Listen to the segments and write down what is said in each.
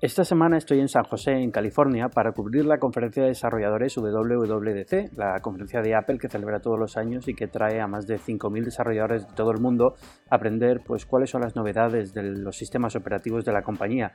Esta semana estoy en San José, en California, para cubrir la conferencia de desarrolladores WWDC, la conferencia de Apple que celebra todos los años y que trae a más de 5.000 desarrolladores de todo el mundo a aprender pues, cuáles son las novedades de los sistemas operativos de la compañía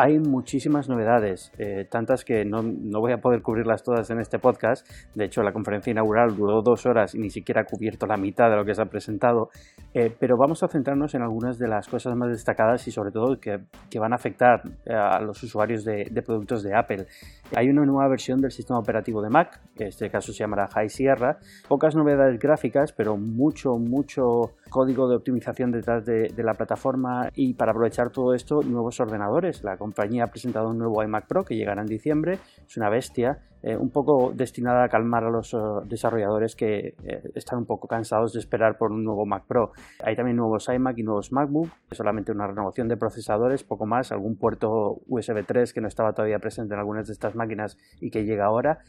hay muchísimas novedades, eh, tantas que no, voy a poder cubrirlas todas en este podcast. De hecho, la conferencia inaugural duró dos horas y ni siquiera ha cubierto la mitad de lo que se ha presentado. Eh, pero vamos a centrarnos en algunas de las cosas más destacadas y sobre todo que, van a afectar eh, a los usuarios de, productos de Apple. Hay una nueva versión del sistema operativo de Mac, que en este caso se llamará High Sierra. Pocas novedades gráficas, pero mucho, mucho código de optimización detrás de, la plataforma y para aprovechar todo esto, nuevos ordenadores. La compañía ha presentado un nuevo iMac Pro que llegará en diciembre, es una bestia, eh, un poco destinada a calmar a los eh, desarrolladores que eh, están un poco cansados de esperar por un nuevo Mac Pro. Hay también nuevos iMac y nuevos MacBook, solamente una renovación de procesadores, poco más, algún puerto USB 3 que no estaba todavía presente en algunas de estas máquinas y que llega ahora.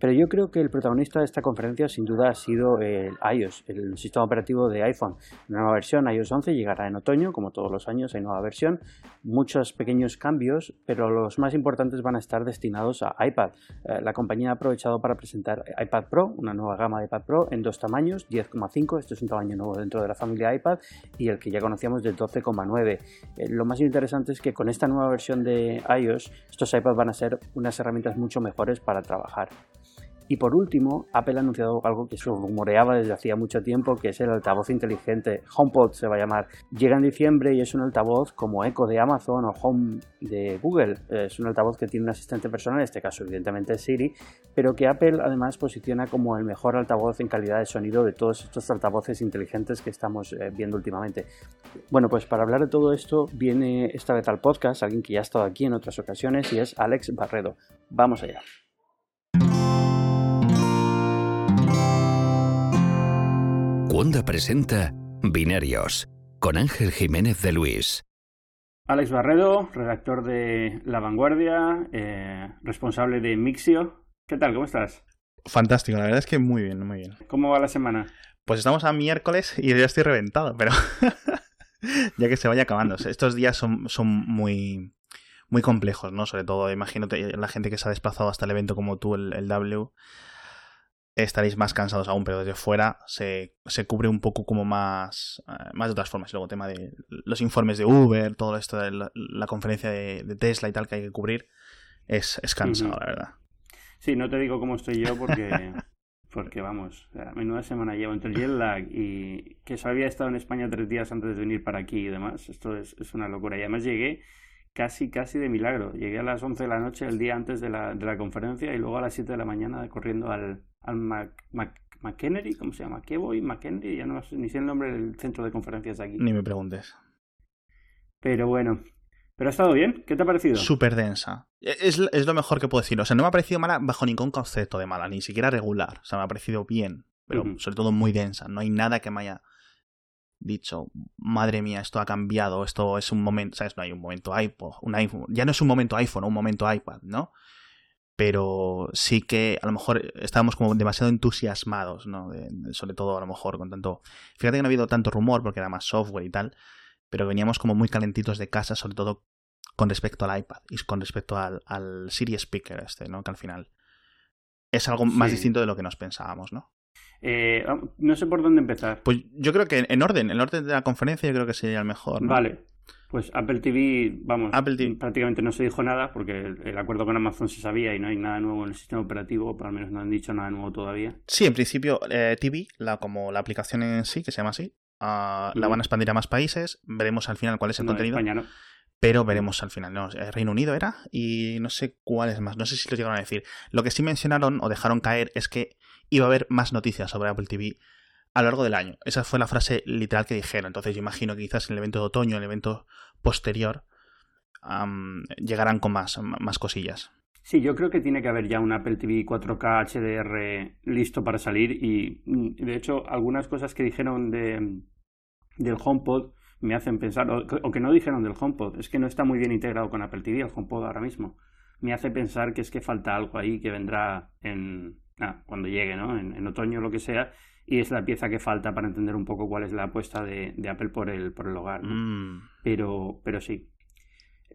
Pero yo creo que el protagonista de esta conferencia sin duda ha sido el iOS, el sistema operativo de iPhone. Una nueva versión, iOS 11, llegará en otoño, como todos los años hay nueva versión. Muchos pequeños cambios, pero los más importantes van a estar destinados a iPad. Eh, la compañía ha aprovechado para presentar iPad Pro, una nueva gama de iPad Pro en dos tamaños, 10,5, este es un tamaño nuevo dentro de la familia iPad, y el que ya conocíamos de 12,9. Eh, lo más interesante es que con esta nueva versión de iOS, estos iPads van a ser unas herramientas mucho mejores para trabajar. Y por último, Apple ha anunciado algo que se rumoreaba desde hacía mucho tiempo, que es el altavoz inteligente. HomePod se va a llamar. Llega en diciembre y es un altavoz como Echo de Amazon o Home de Google. Es un altavoz que tiene un asistente personal, en este caso evidentemente Siri, pero que Apple además posiciona como el mejor altavoz en calidad de sonido de todos estos altavoces inteligentes que estamos eh, viendo últimamente. Bueno, pues para hablar de todo esto viene esta vez al podcast alguien que ya ha estado aquí en otras ocasiones y es Alex Barredo. Vamos allá. Wanda presenta Binarios con Ángel Jiménez de Luis. Alex Barredo, redactor de La Vanguardia, eh, responsable de Mixio. ¿Qué tal? ¿Cómo estás? Fantástico, la verdad es que muy bien, muy bien. ¿Cómo va la semana? Pues estamos a miércoles y ya estoy reventado, pero ya que se vaya acabando. Estos días son, son muy, muy complejos, ¿no? Sobre todo, imagínate la gente que se ha desplazado hasta el evento como tú, el, el W estaréis más cansados aún, pero desde fuera se, se cubre un poco como más, eh, más de otras formas. Luego, tema de los informes de Uber, todo esto de la, conferencia de, Tesla y tal que hay que cubrir, es, es cansado, la verdad. Sí, no te digo cómo estoy yo porque, porque vamos, a menuda semana llevo entre el jet lag y que se había estado en España tres días antes de venir para aquí y demás. Esto es, es una locura. Y además llegué casi, casi de milagro. Llegué a las 11 de la noche el día antes de la, de la conferencia y luego a las 7 de la mañana corriendo al, al Mac, McKennedy, ¿cómo se llama? ¿Qué voy? McKennedy, ya no sé ni sé el nombre del centro de conferencias aquí. Ni me preguntes. Pero bueno, pero ha estado bien, ¿qué te ha parecido? Súper densa. E, es, es, lo mejor que puedo decir. O sea, no me ha parecido mala bajo ningún concepto de mala, ni siquiera regular. O sea, me ha parecido bien, pero sobre todo muy densa. No hay nada que me haya dicho, madre mía, esto ha cambiado, esto es un momento, ¿sabes? No hay un momento iPod, un iPhone, ya no es un momento iPhone, un momento iPad, ¿no? pero sí que a lo mejor estábamos como demasiado entusiasmados, ¿no? sobre todo a lo mejor con tanto... Fíjate que no ha habido tanto rumor porque era más software y tal, pero veníamos como muy calentitos de casa, sobre todo con respecto al iPad y con respecto al, al Siri Speaker este, ¿no? Que al final es algo más distinto de lo que nos pensábamos, ¿no? Eh, no sé por dónde empezar. Pues yo creo que en orden, en orden de la conferencia yo creo que sería el mejor. ¿no? Vale, pues Apple TV, vamos, prácticamente no se dijo nada porque el, acuerdo con Amazon se sabía y no hay nada nuevo en el sistema operativo, por al menos no han dicho nada nuevo todavía. Sí, en principio eh, TV, la, como la aplicación en sí, que se llama así, ah, la van a expandir a más países, veremos al final cuál es el contenido. Pero veremos al final, ¿no? Reino Unido era y no sé cuál es más, no sé si lo llegaron a decir. Lo que sí mencionaron o dejaron caer es que iba a haber más noticias sobre Apple TV a lo largo del año. Esa fue la frase literal que dijeron. Entonces yo imagino que quizás en el evento de otoño, en el evento posterior, llegarán con más, más cosillas. Sí, yo creo que tiene que haber ya un Apple TV 4K HDR listo para salir y de hecho algunas cosas que dijeron de, del HomePod me hacen pensar, o, que no dijeron del HomePod, es que no está muy bien integrado con Apple TV el HomePod ahora mismo. Me hace pensar que es que falta algo ahí que vendrá en, ah, cuando llegue, ¿no? En, en otoño o lo que sea y es la pieza que falta para entender un poco cuál es la apuesta de, Apple por el, por el hogar. Mm. Pero, pero sí.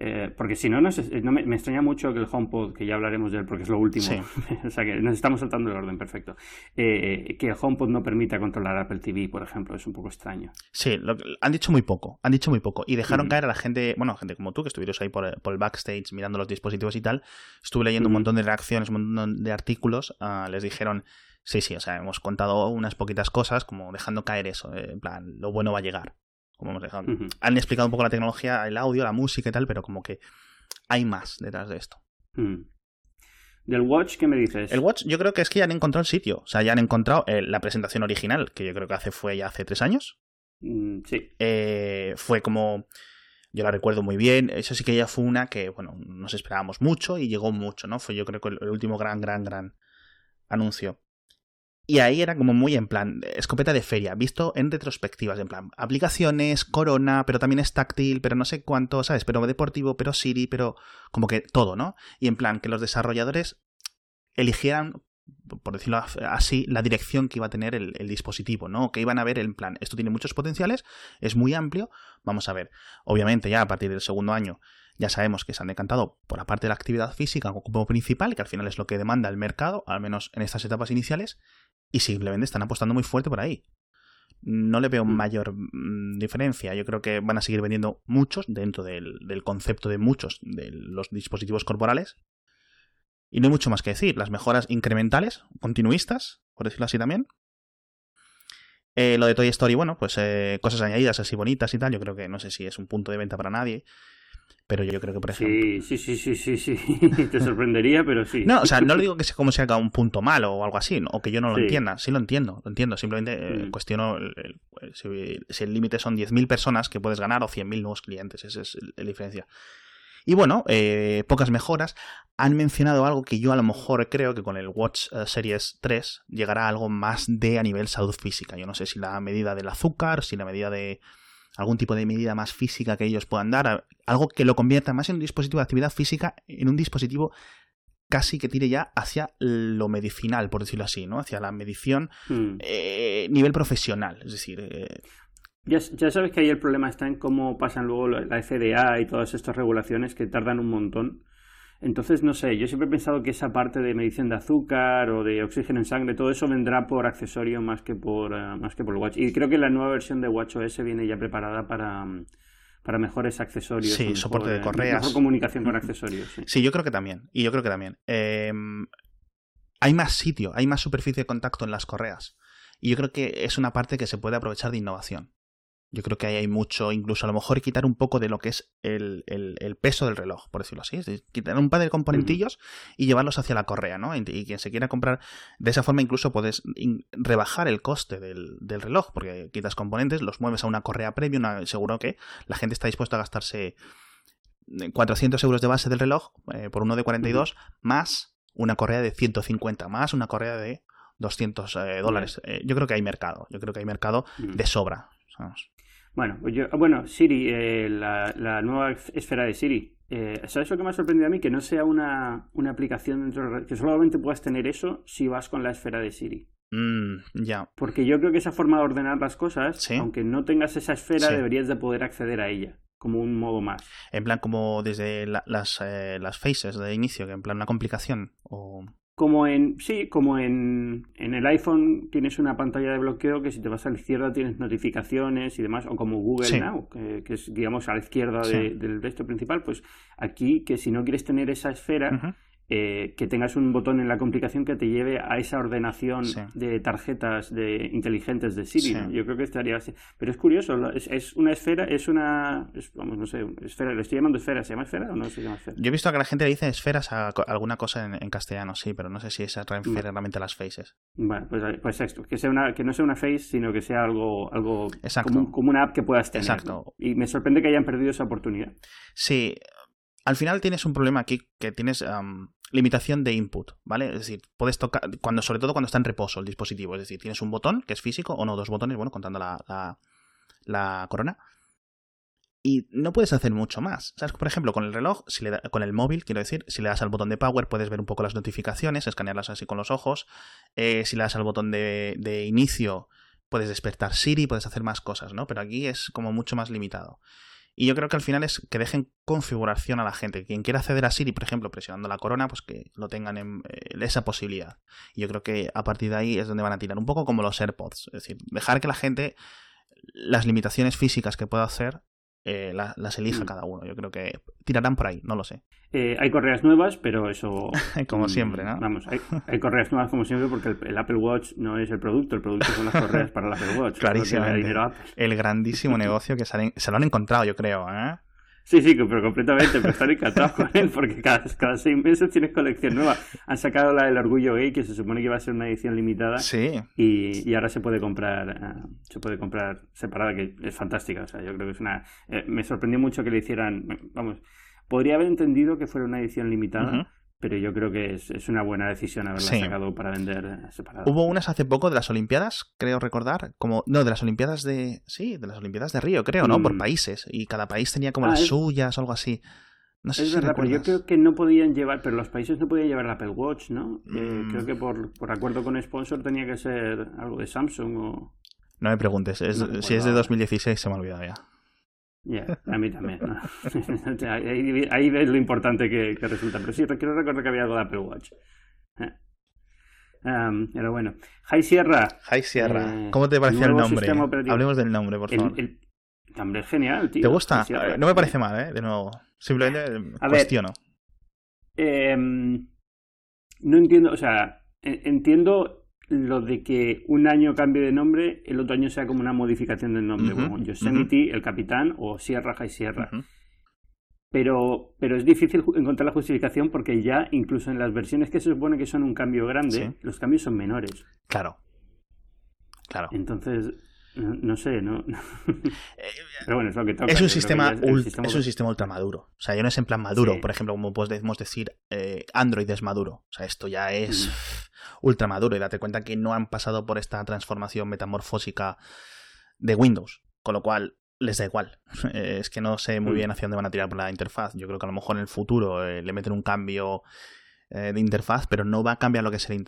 Eh, porque si no, no, me, extraña mucho que el HomePod, que ya hablaremos de él porque es lo último, o sea que nos estamos saltando el orden, perfecto, eh, que el HomePod no permita controlar Apple TV, por ejemplo, es un poco extraño. Sí, han dicho muy poco, han dicho muy poco y dejaron caer a la gente, bueno, gente como tú, que estuvieras ahí por, el backstage mirando los dispositivos y tal, estuve leyendo un montón de reacciones, un montón de artículos, ah, les dijeron... Sí, sí, o sea, hemos contado unas poquitas cosas como dejando caer eso, eh, en plan, lo bueno va a llegar como hemos dejado. Han explicado un poco la tecnología, el audio, la música y tal, pero como que hay más detrás de esto. ¿Del Watch qué me dices? El Watch yo creo que es que ya han encontrado el sitio. O sea, ya han encontrado eh, la presentación original, que yo creo que hace fue ya hace tres años. Mm, sí. Eh, fue como... Yo la recuerdo muy bien. Eso sí que ya fue una que, bueno, nos esperábamos mucho y llegó mucho, ¿no? Fue yo creo que el último gran, gran, gran anuncio. Y ahí era como muy en plan, escopeta de feria, visto en retrospectivas, en plan, aplicaciones, Corona, pero también es táctil, pero no sé cuánto, ¿sabes? Pero deportivo, pero Siri, pero como que todo, ¿no? Y en plan, que los desarrolladores eligieran, por decirlo así, la dirección que iba a tener el, dispositivo, ¿no? Que iban a ver en plan, esto tiene muchos potenciales, es muy amplio, vamos a ver. Obviamente ya a partir del segundo año ya sabemos que se han decantado por la parte de la actividad física como principal, que al final es lo que demanda el mercado, al menos en estas etapas iniciales, y simplemente están apostando muy fuerte por ahí. No le veo mm. mayor mm, diferencia. Yo creo que van a seguir vendiendo muchos dentro del, concepto de muchos de los dispositivos corporales. Y no hay mucho más que decir. Las mejoras incrementales, continuistas, por decirlo así también. Eh, lo de Toy Story, bueno, pues eh, cosas añadidas así bonitas y tal. Yo creo que no sé si es un punto de venta para nadie. Pero yo creo que, por ejemplo. Sí, sí, sí, sí, sí, Te sorprendería, pero sí. No, o sea, no le digo que sea como sea un punto malo o algo así, o que yo no lo entienda. Sí lo entiendo, lo entiendo. Simplemente eh, mm. cuestiono si, el límite son 10.000 personas que puedes ganar o 100.000 nuevos clientes. Esa es la diferencia. Y bueno, eh, pocas mejoras. Han mencionado algo que yo a lo mejor creo que con el Watch eh, Series 3 llegará algo más de a nivel salud física. Yo no sé si la medida del azúcar, si la medida de algún tipo de medida más física que ellos puedan dar, algo que lo convierta más en un dispositivo de actividad física, en un dispositivo casi que tire ya hacia lo medicinal, por decirlo así, ¿no? Hacia la medición hmm. eh, nivel profesional, es decir... Eh, ya, sabes que ahí el problema está en cómo pasan luego la FDA y todas estas regulaciones que tardan un montón. Entonces, no sé, yo siempre he pensado que esa parte de medición de azúcar o de oxígeno en sangre, todo eso vendrá por accesorio más que por, eh, más que por Watch. Y creo que la nueva versión de WatchOS viene ya preparada para, para mejores accesorios. Sí, soporte de correas. Mejor comunicación con accesorios. Sí. yo creo que también. Y yo creo que también. Em, hay más sitio, hay más superficie de contacto en las correas. Y yo creo que es una parte que se puede aprovechar de innovación. Yo creo que ahí hay mucho, incluso a lo mejor quitar un poco de lo que es el, peso del reloj, por decirlo así. Es quitar un par de componentillos y llevarlos hacia la correa, ¿no? Y, quien se quiera comprar, de esa forma incluso puedes rebajar el coste del, reloj, porque quitas componentes, los mueves a una correa premium, seguro que la gente está dispuesta a gastarse 400 euros de base del reloj eh, por uno de 42, más una correa de 150, más una correa de 200 eh, dólares. Eh, yo creo que hay mercado, yo creo que hay mercado de sobra. Bueno, yo, bueno, Siri, eh, la, nueva esfera de Siri. Eh, ¿Sabes lo que me ha sorprendido a mí? Que no sea una, una aplicación dentro de, que solamente puedas tener eso si vas con la esfera de Siri. Mm, ya. Porque yo creo que esa forma de ordenar las cosas, aunque no tengas esa esfera, deberías de poder acceder a ella como un modo más. En plan, como desde las, eh, las faces de inicio, que en plan una complicación. O... Como en, sí, como en, en el iPhone tienes una pantalla de bloqueo que si te vas a la izquierda tienes notificaciones y demás, o como Google Now, que, es, digamos, a la izquierda del resto principal, pues aquí que si no quieres tener esa esfera, eh, que tengas un botón en la complicación que te lleve a esa ordenación de tarjetas de inteligentes de Siri. Yo creo que estaría así. Pero es curioso, es, una esfera, es una, vamos, no sé, esfera, le estoy llamando esfera, ¿se llama esfera o no se llama esfera? Yo he visto que la gente le dice esferas a alguna cosa en, castellano, sí, pero no sé si esa refiere realmente a las faces. Bueno, pues, pues esto, que, sea una, que no sea una face, sino que sea algo, algo como, como, una app que puedas tener. Exacto. Y me sorprende que hayan perdido esa oportunidad. Sí, al final tienes un problema aquí que tienes limitación de input, ¿vale? Es decir, puedes tocar, cuando, sobre todo cuando está en reposo el dispositivo, es decir, tienes un botón que es físico, o no, dos botones, bueno, contando la, la, corona, y no puedes hacer mucho más. ¿Sabes? Por ejemplo, con el reloj, si le con el móvil, quiero decir, si le das al botón de power, puedes ver un poco las notificaciones, escanearlas así con los ojos. Eh, si le das al botón de, de, inicio, puedes despertar Siri, puedes hacer más cosas, ¿no? Pero aquí es como mucho más limitado. Y yo creo que al final es que dejen configuración a la gente. Quien quiera acceder a Siri, por ejemplo, presionando la corona, pues que lo tengan en eh, esa posibilidad. Y yo creo que a partir de ahí es donde van a tirar. Un poco como los AirPods. Es decir, dejar que la gente las limitaciones físicas que pueda hacer eh, las elija mm. cada uno. Yo creo que tirarán por ahí, no lo sé. Eh, hay correas nuevas, pero eso... como mm, siempre, ¿no? Vamos, hay, correas nuevas como siempre porque el, Apple Watch no es el producto, el producto son las correas para el Apple Watch. Clarísimo. El grandísimo negocio que se, se lo han encontrado, yo creo, ¿eh? Sí, sí, pero completamente, pero estar encantado con él porque cada, cada, seis meses tienes colección nueva. Han sacado la del Orgullo Gay, que se supone que va a ser una edición limitada. Sí. Y, y ahora se puede comprar eh, se puede comprar separada, que es fantástica. O sea, yo creo que es una... Eh, me sorprendió mucho que le hicieran... Vamos, podría haber entendido que fuera una edición limitada, pero yo creo que es, una buena decisión haberla sacado para vender separada. Hubo unas hace poco de las Olimpiadas, creo recordar, como no, de las Olimpiadas de sí, de las Olimpiadas de Río, creo, ¿no? Por mm. países y cada país tenía como ah, las suyas o algo así. No sé es si verdad, pero yo creo que no podían llevar, pero los países no podían llevar el Apple Watch, ¿no? Eh, creo mm. que por, por acuerdo con sponsor tenía que ser algo de Samsung o... No me preguntes, si es de 2016 se me ha olvidado ya. Ya, a mí también. ahí, ves lo importante que, resulta. Pero sí, quiero recordar que había algo de Apple Watch. Eh. pero bueno. High Sierra. High Sierra. Eh, ¿Cómo te pareció el nombre? Hablemos del nombre, por favor. El, nombre es genial, tío. ¿Te gusta? No me parece mal, ¿eh? De nuevo. Simplemente cuestiono. Em, no entiendo, o sea, entiendo lo de que un año cambie de nombre, el otro año sea como una modificación del nombre, como Yosemite, el capitán, o Sierra High Sierra. Pero, pero es difícil encontrar la justificación porque ya, incluso en las versiones que se supone que son un cambio grande, los cambios son menores. Claro. Claro. Entonces, no, sé, no. Pero bueno, es lo que toca. Es un, sistema, es, un sistema ultra maduro. O sea, ya no es en plan maduro. Por ejemplo, como podemos decir, eh, Android es maduro. O sea, esto ya es mm. ultra maduro. Y date cuenta que no han pasado por esta transformación metamorfósica de Windows. Con lo cual, les da igual. es que no sé muy mm. bien hacia dónde van a tirar por la interfaz. Yo creo que a lo mejor en el futuro eh, le meten un cambio eh, de interfaz, pero no va a cambiar lo que es eh,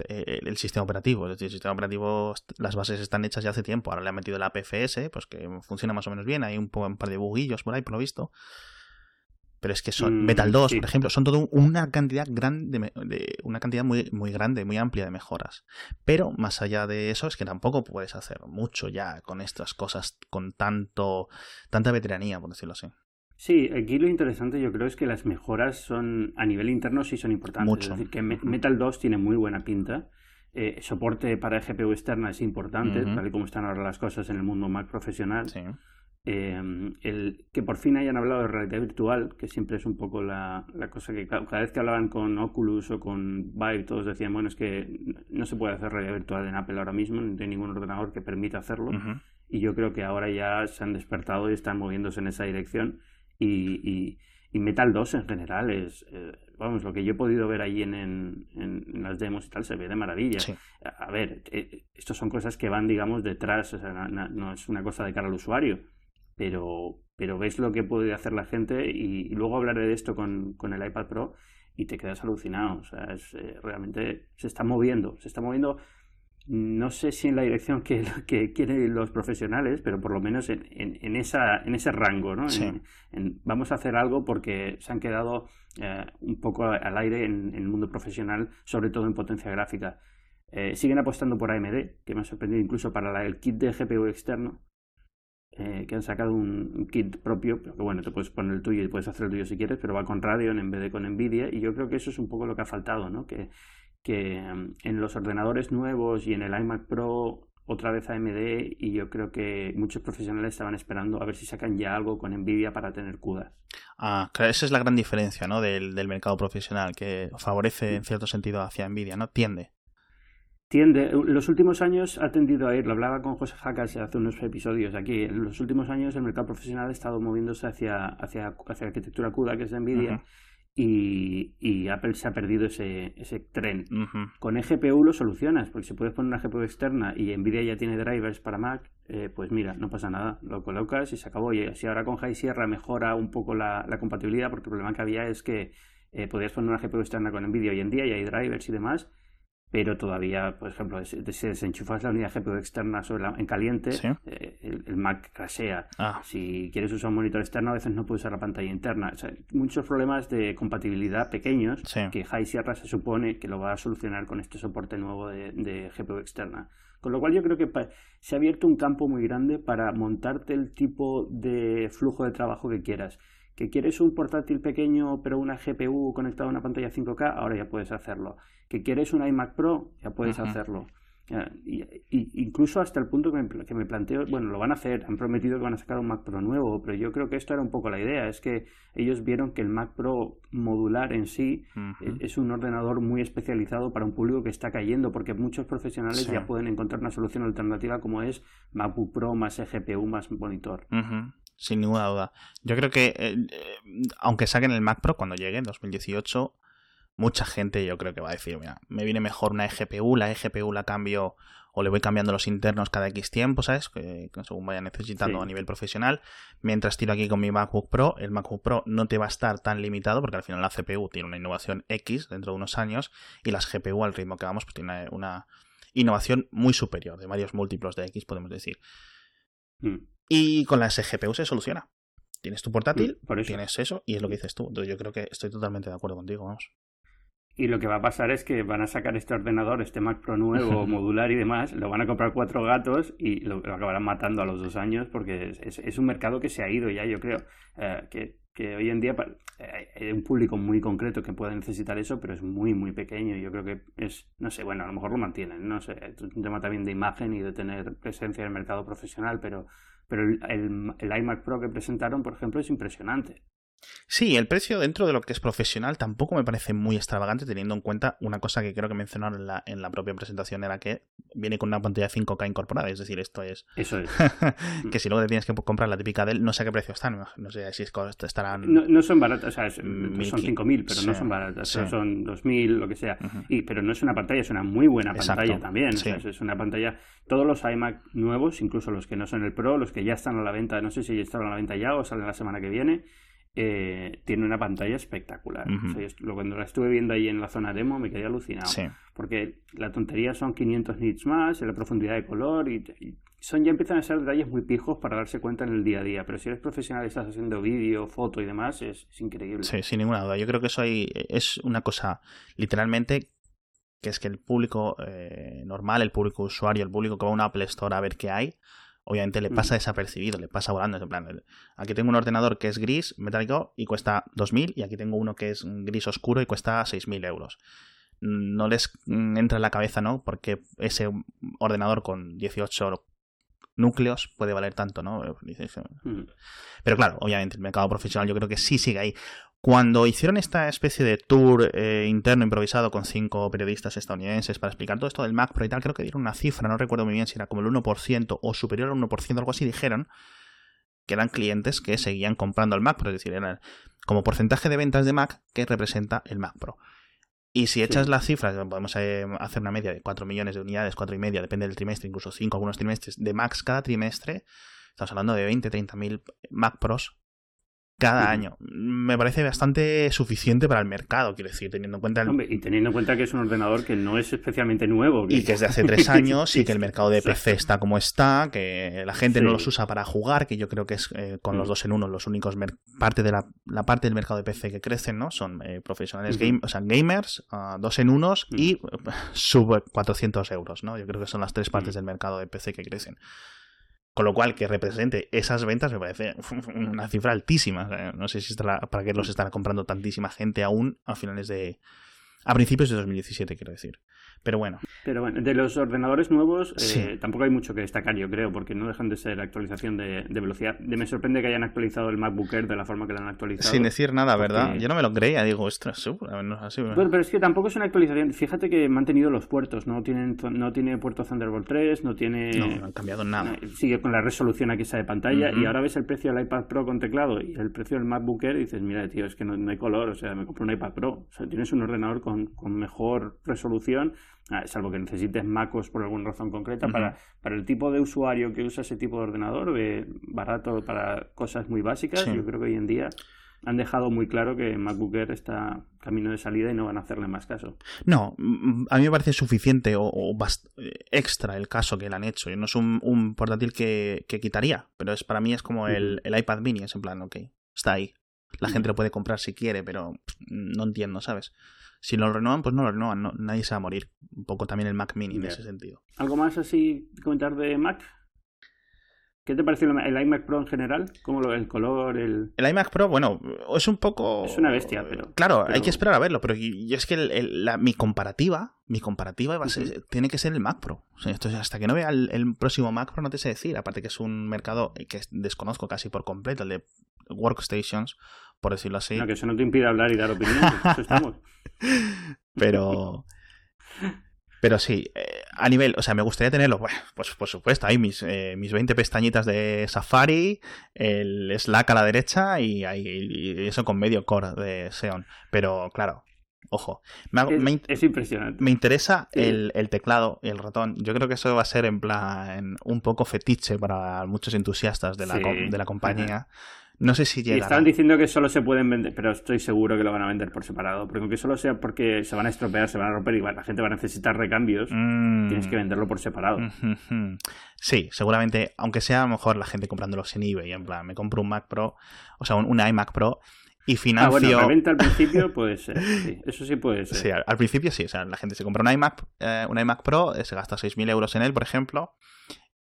el, sistema operativo. Es decir, el sistema operativo, las bases están hechas ya hace tiempo. Ahora le han metido la PFS, pues que funciona más o menos bien. Hay un, par de buguillos por ahí, por lo visto. Pero es que son mm, Metal 2, por ejemplo, son todo una cantidad grande, de, una cantidad muy, muy grande, muy amplia de mejoras. Pero más allá de eso es que tampoco puedes hacer mucho ya con estas cosas con tanto tanta veteranía, por decirlo así. Sí, aquí lo interesante yo creo es que las mejoras son a nivel interno sí son importantes. Es decir, que Metal 2 tiene muy buena pinta. Eh, soporte para GPU externa es importante, tal y como están ahora las cosas en el mundo Mac profesional. Eh, el, que por fin hayan hablado de realidad virtual, que siempre es un poco la, cosa que cada, vez que hablaban con Oculus o con Vive, todos decían, bueno, es que no se puede hacer realidad virtual en Apple ahora mismo, no hay ningún ordenador que permita hacerlo. Y yo creo que ahora ya se han despertado y están moviéndose en esa dirección y, y, Metal 2 en general es, eh, vamos, lo que yo he podido ver ahí en, en, las demos y tal se ve de maravilla. A ver, eh, estos son cosas que van, digamos, detrás, o sea, no, es una cosa de cara al usuario, pero, pero ves lo que puede hacer la gente y, luego hablaré de esto con, con, el iPad Pro y te quedas alucinado, o sea, es, eh, realmente se está moviendo, se está moviendo no sé si en la dirección que, que quieren los profesionales, pero por lo menos en, en, esa, en ese rango, ¿no? vamos a hacer algo porque se han quedado eh, un poco al aire en, el mundo profesional, sobre todo en potencia gráfica. Eh, siguen apostando por AMD, que me ha sorprendido incluso para el kit de GPU externo, eh, que han sacado un, kit propio, pero que bueno, te puedes poner el tuyo y puedes hacer el tuyo si quieres, pero va con Radeon en vez de con Nvidia, y yo creo que eso es un poco lo que ha faltado, ¿no? Que, que mm, en los ordenadores nuevos y en el iMac Pro otra vez AMD y yo creo que muchos profesionales estaban esperando a ver si sacan ya algo con Nvidia para tener CUDA. Ah, claro, esa es la gran diferencia ¿no? del, del mercado profesional, que favorece en cierto sentido hacia Nvidia, ¿no? Tiende. Tiende. Los últimos años ha tendido a ir, lo hablaba con José Jacas hace unos episodios aquí, en los últimos años el mercado profesional ha estado moviéndose hacia, hacia, hacia arquitectura CUDA, que es de Nvidia, y, Apple se ha perdido ese, ese tren. Con eGPU lo solucionas, porque si puedes poner una GPU externa y Nvidia ya tiene drivers para Mac, eh, pues mira, no pasa nada, lo colocas y se acabó. Y si ahora con High Sierra mejora un poco la, compatibilidad, porque el problema que había es que eh, podías poner una GPU externa con Nvidia hoy en día y hay drivers y demás, pero todavía, por ejemplo, si desenchufas la unidad GPU externa sobre en caliente, eh, el, Mac crashea. Ah. Si quieres usar un monitor externo, a veces no puedes usar la pantalla interna. muchos problemas de compatibilidad pequeños que High Sierra se supone que lo va a solucionar con este soporte nuevo de, de GPU externa. Con lo cual yo creo que se ha abierto un campo muy grande para montarte el tipo de flujo de trabajo que quieras que quieres un portátil pequeño pero una GPU conectada a una pantalla 5K, ahora ya puedes hacerlo. Que quieres un iMac Pro, ya puedes hacerlo. Y, incluso hasta el punto que me, que me, planteo, bueno, lo van a hacer, han prometido que van a sacar un Mac Pro nuevo, pero yo creo que esto era un poco la idea, es que ellos vieron que el Mac Pro modular en sí es, un ordenador muy especializado para un público que está cayendo, porque muchos profesionales ya pueden encontrar una solución alternativa como es MacBook Pro más GPU más monitor sin ninguna duda. Yo creo que, eh, eh, aunque saquen el Mac Pro cuando llegue en 2018, mucha gente yo creo que va a decir, mira, me viene mejor una eGPU, la eGPU la cambio o le voy cambiando los internos cada X tiempo, ¿sabes? Que, según vaya necesitando a nivel profesional. Mientras tiro aquí con mi MacBook Pro, el MacBook Pro no te va a estar tan limitado porque al final la CPU tiene una innovación X dentro de unos años y las GPU al ritmo que vamos pues tiene una innovación muy superior, de varios múltiplos de X podemos decir. Mm. Y con la SGPU se soluciona. Tienes tu portátil, tienes eso, y es lo que dices tú. Entonces yo creo que estoy totalmente de acuerdo contigo, vamos. Y lo que va a pasar es que van a sacar este ordenador, este Mac Pro nuevo, modular y demás, lo van a comprar cuatro gatos y lo, acabarán matando a los dos años porque es, un mercado que se ha ido ya, yo creo. Eh, que, que, hoy en día eh, hay un público muy concreto que puede necesitar eso, pero es muy, muy pequeño. Y yo creo que es, no sé, bueno, a lo mejor lo mantienen, no sé, es un tema también de imagen y de tener presencia en el mercado profesional, pero pero el, el, iMac Pro que presentaron, por ejemplo, es impresionante. Sí, el precio dentro de lo que es profesional tampoco me parece muy extravagante, teniendo en cuenta una cosa que creo que mencionaron en la, en la propia presentación, era que viene con una pantalla 5K incorporada, es decir, esto es... Eso es. que si luego te tienes que comprar la típica de él, no sé a qué precio están, no sé si estarán... No, no son baratas, o sea, son 5.000, pero no son baratas, son 2.000, lo que sea. y, pero no es una pantalla, es una muy buena pantalla también, es una pantalla... Todos los iMac nuevos, incluso los que no son el Pro, los que ya están a la venta, no sé si ya están a la venta ya o salen la semana que viene, eh, tiene una pantalla espectacular. cuando la estuve viendo ahí en la zona demo me quedé alucinado. Porque la tontería son 500 nits más, la profundidad de color y, son ya empiezan a ser detalles muy pijos para darse cuenta en el día a día. Pero si eres profesional y estás haciendo vídeo, foto y demás, es, increíble. Sí, sin ninguna duda. Yo creo que eso ahí es una cosa literalmente que es que el público eh, normal, el público usuario, el público que va a una Apple Store a ver qué hay, obviamente le pasa desapercibido, le pasa volando. En plan, aquí tengo un ordenador que es gris, metálico, y cuesta 2.000, y aquí tengo uno que es gris oscuro y cuesta 6.000 euros. No les entra en la cabeza, ¿no? Porque ese ordenador con 18 núcleos puede valer tanto, ¿no? Pero claro, obviamente el mercado profesional yo creo que sí sigue ahí. Cuando hicieron esta especie de tour eh, interno improvisado con cinco periodistas estadounidenses para explicar todo esto del Mac Pro y tal, creo que dieron una cifra, no recuerdo muy bien si era como el 1% o superior al 1%, algo así, dijeron que eran clientes que seguían comprando el Mac Pro, es decir, eran como porcentaje de ventas de Mac que representa el Mac Pro. Y si echas las cifras, podemos eh, hacer una media de 4 millones de unidades, 4 y media, depende del trimestre, incluso 5 algunos trimestres, de Macs cada trimestre, estamos hablando de 20, 30 mil Mac Pros cada año. Me parece bastante suficiente para el mercado, quiero decir, teniendo en cuenta... y teniendo en cuenta que es un ordenador que no es especialmente nuevo. Y que es de hace tres años y que el mercado de PC está como está, que la gente no los usa para jugar, que yo creo que es eh, con los mm. dos en uno los únicos... parte de la, parte del mercado de PC que crecen, ¿no? Son eh, profesionales, game, o sea, gamers, uh, dos en unos y mm. sub 400 euros, ¿no? Yo creo que son las tres partes mm. del mercado de PC que crecen. Con lo cual, que represente esas ventas me parece una cifra altísima. no sé si estará, para qué los estará comprando tantísima gente aún a finales de. a principios de 2017, quiero decir. Pero bueno. Pero bueno, de los ordenadores nuevos eh, tampoco hay mucho que destacar, yo creo, porque no dejan de ser actualización de, velocidad. De, me sorprende que hayan actualizado el MacBook Air de la forma que lo han actualizado. Sin decir nada, ¿verdad? Yo no me lo creía, digo, ostras, no así. Bueno, pero es que tampoco es una actualización. Fíjate que han mantenido los puertos, no tienen no tiene puerto Thunderbolt 3, no tiene. No, no han cambiado nada. Eh, sigue con la resolución aquí de pantalla y ahora ves el precio del iPad Pro con teclado y el precio del MacBook Air y dices, mira, tío, es que no, hay color, o sea, me compro un iPad Pro. O sea, tienes un ordenador con, con mejor resolución salvo que necesites MacOS por alguna razón concreta, para, para el tipo de usuario que usa ese tipo de ordenador, barato para cosas muy básicas, yo creo que hoy en día han dejado muy claro que MacBook Air está camino de salida y no van a hacerle más caso. No, mm, a mí me parece suficiente o, extra el caso que le han hecho. No es un, portátil que, quitaría, pero es para mí es como el, iPad mini, es en plan, ok, está ahí. La gente lo puede comprar si quiere, pero no entiendo, ¿sabes? Si lo renovan, pues no lo renovan, nadie se va a morir. Un poco también el Mac mini en ese sentido. ¿Algo más así comentar de Mac? ¿Qué te parece el iMac Pro en general? ¿Cómo lo el color? El... el iMac Pro, bueno, es un poco. Es una bestia, pero. Claro, hay que esperar a verlo, pero y, es que la, mi comparativa, mi comparativa va a ser, tiene que ser el Mac Pro. entonces, hasta que no vea el, próximo Mac Pro, no te sé decir. Aparte que es un mercado que desconozco casi por completo, el de workstations, por decirlo así. No, que eso no te impide hablar y dar opinión, eso estamos. pero. Pero sí, eh, a nivel, o sea, me gustaría tenerlo, bueno, pues por supuesto, hay mis, eh, mis 20 pestañitas de Safari, el Slack a la derecha y, eso con medio core de Xeon. Pero claro, ojo. es, impresionante. Me interesa el, teclado y el ratón. Yo creo que eso va a ser en plan un poco fetiche para muchos entusiastas de la, de la compañía. No sé si llega. Y están diciendo que solo se pueden vender, pero estoy seguro que lo van a vender por separado. Porque aunque solo sea porque se van a estropear, se van a romper y la gente va a necesitar recambios, mm. tienes que venderlo por separado. Sí, seguramente, aunque sea a lo mejor la gente comprándolos en eBay, en plan, me compro un Mac Pro, o sea, un, iMac Pro y financio. Ah, bueno, venta al principio puede ser, sí, eso sí puede ser. Sí, al, principio sí, o sea, la gente se compra un iMac, eh, un iMac Pro, eh, se gasta 6.000 euros en él, por ejemplo,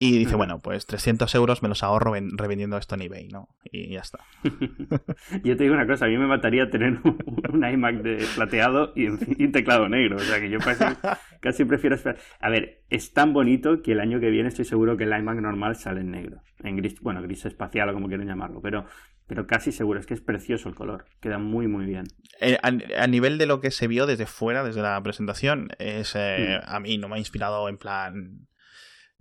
y dice, bueno, pues 300 euros me los ahorro revendiendo esto en eBay, ¿no? Y ya está. yo te digo una cosa, a mí me mataría tener un, iMac de plateado y un teclado negro. O sea que yo casi, prefiero esperar. A ver, es tan bonito que el año que viene estoy seguro que el iMac normal sale en negro. En gris, bueno, gris espacial o como quieran llamarlo. Pero, pero casi seguro, es que es precioso el color. Queda muy, muy bien. Eh, a, nivel de lo que se vio desde fuera, desde la presentación, es eh, mm. a mí no me ha inspirado en plan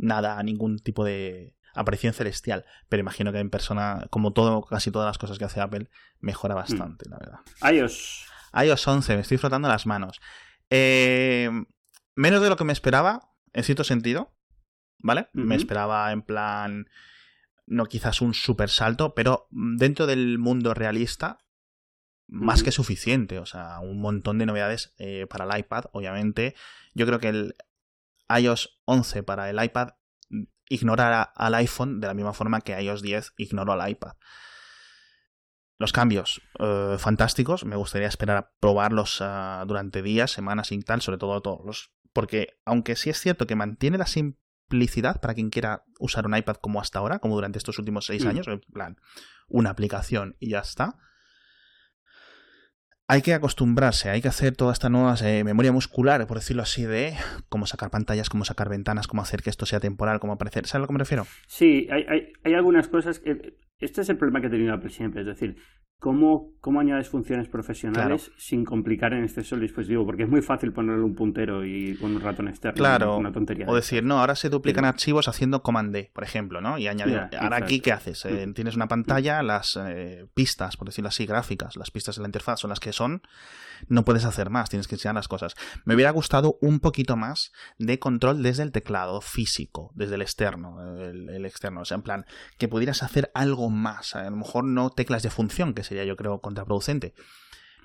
nada, ningún tipo de aparición celestial. Pero imagino que en persona, como todo, casi todas las cosas que hace Apple, mejora bastante, la verdad. iOS. iOS 11, me estoy frotando las manos. Eh, menos de lo que me esperaba, en cierto sentido, ¿vale? Me esperaba en plan, no quizás un super salto, pero dentro del mundo realista, más que suficiente. O sea, un montón de novedades eh, para el iPad, obviamente. Yo creo que el iOS 11 para el iPad ignorará al iPhone de la misma forma que iOS 10 ignoró al iPad. Los cambios eh, fantásticos, me gustaría esperar a probarlos eh, durante días, semanas y tal, sobre todo todos los... Porque aunque sí es cierto que mantiene la simplicidad para quien quiera usar un iPad como hasta ahora, como durante estos últimos seis mm. años, en plan, una aplicación y ya está, hay que acostumbrarse, hay que hacer toda esta nueva eh, memoria muscular, por decirlo así, de cómo sacar pantallas, cómo sacar ventanas, cómo hacer que esto sea temporal, cómo aparecer. ¿Sabes a lo que me refiero? Sí, hay, hay, algunas cosas que... Este es el problema que he tenido Apple siempre, es decir, ¿Cómo, ¿Cómo añades funciones profesionales sin complicar en exceso el dispositivo? Porque es muy fácil ponerle un puntero y con un ratón externo. Claro. Una tontería. O decir, no, ahora se duplican archivos haciendo Command D, por ejemplo, ¿no? Y añadir. ahora aquí, ¿qué haces? Eh, mm. tienes una pantalla, las eh, pistas, por decirlo así, gráficas, las pistas de la interfaz son las que son. No puedes hacer más, tienes que enseñar las cosas. Me hubiera gustado un poquito más de control desde el teclado físico, desde el externo, el, el externo. O sea, en plan, que pudieras hacer algo más. A lo mejor no teclas de función, que sería yo creo contraproducente.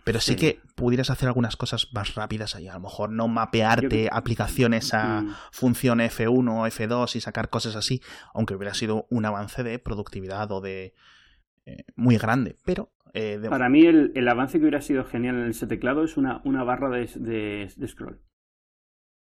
Pero sí, que pudieras hacer algunas cosas más rápidas ahí. A lo mejor no mapearte aplicaciones a mm. función F1 o F2 y sacar cosas así, aunque hubiera sido un avance de productividad o de eh, muy grande. Pero eh, para mí el, avance que hubiera sido genial en ese teclado es una, una barra de, scroll.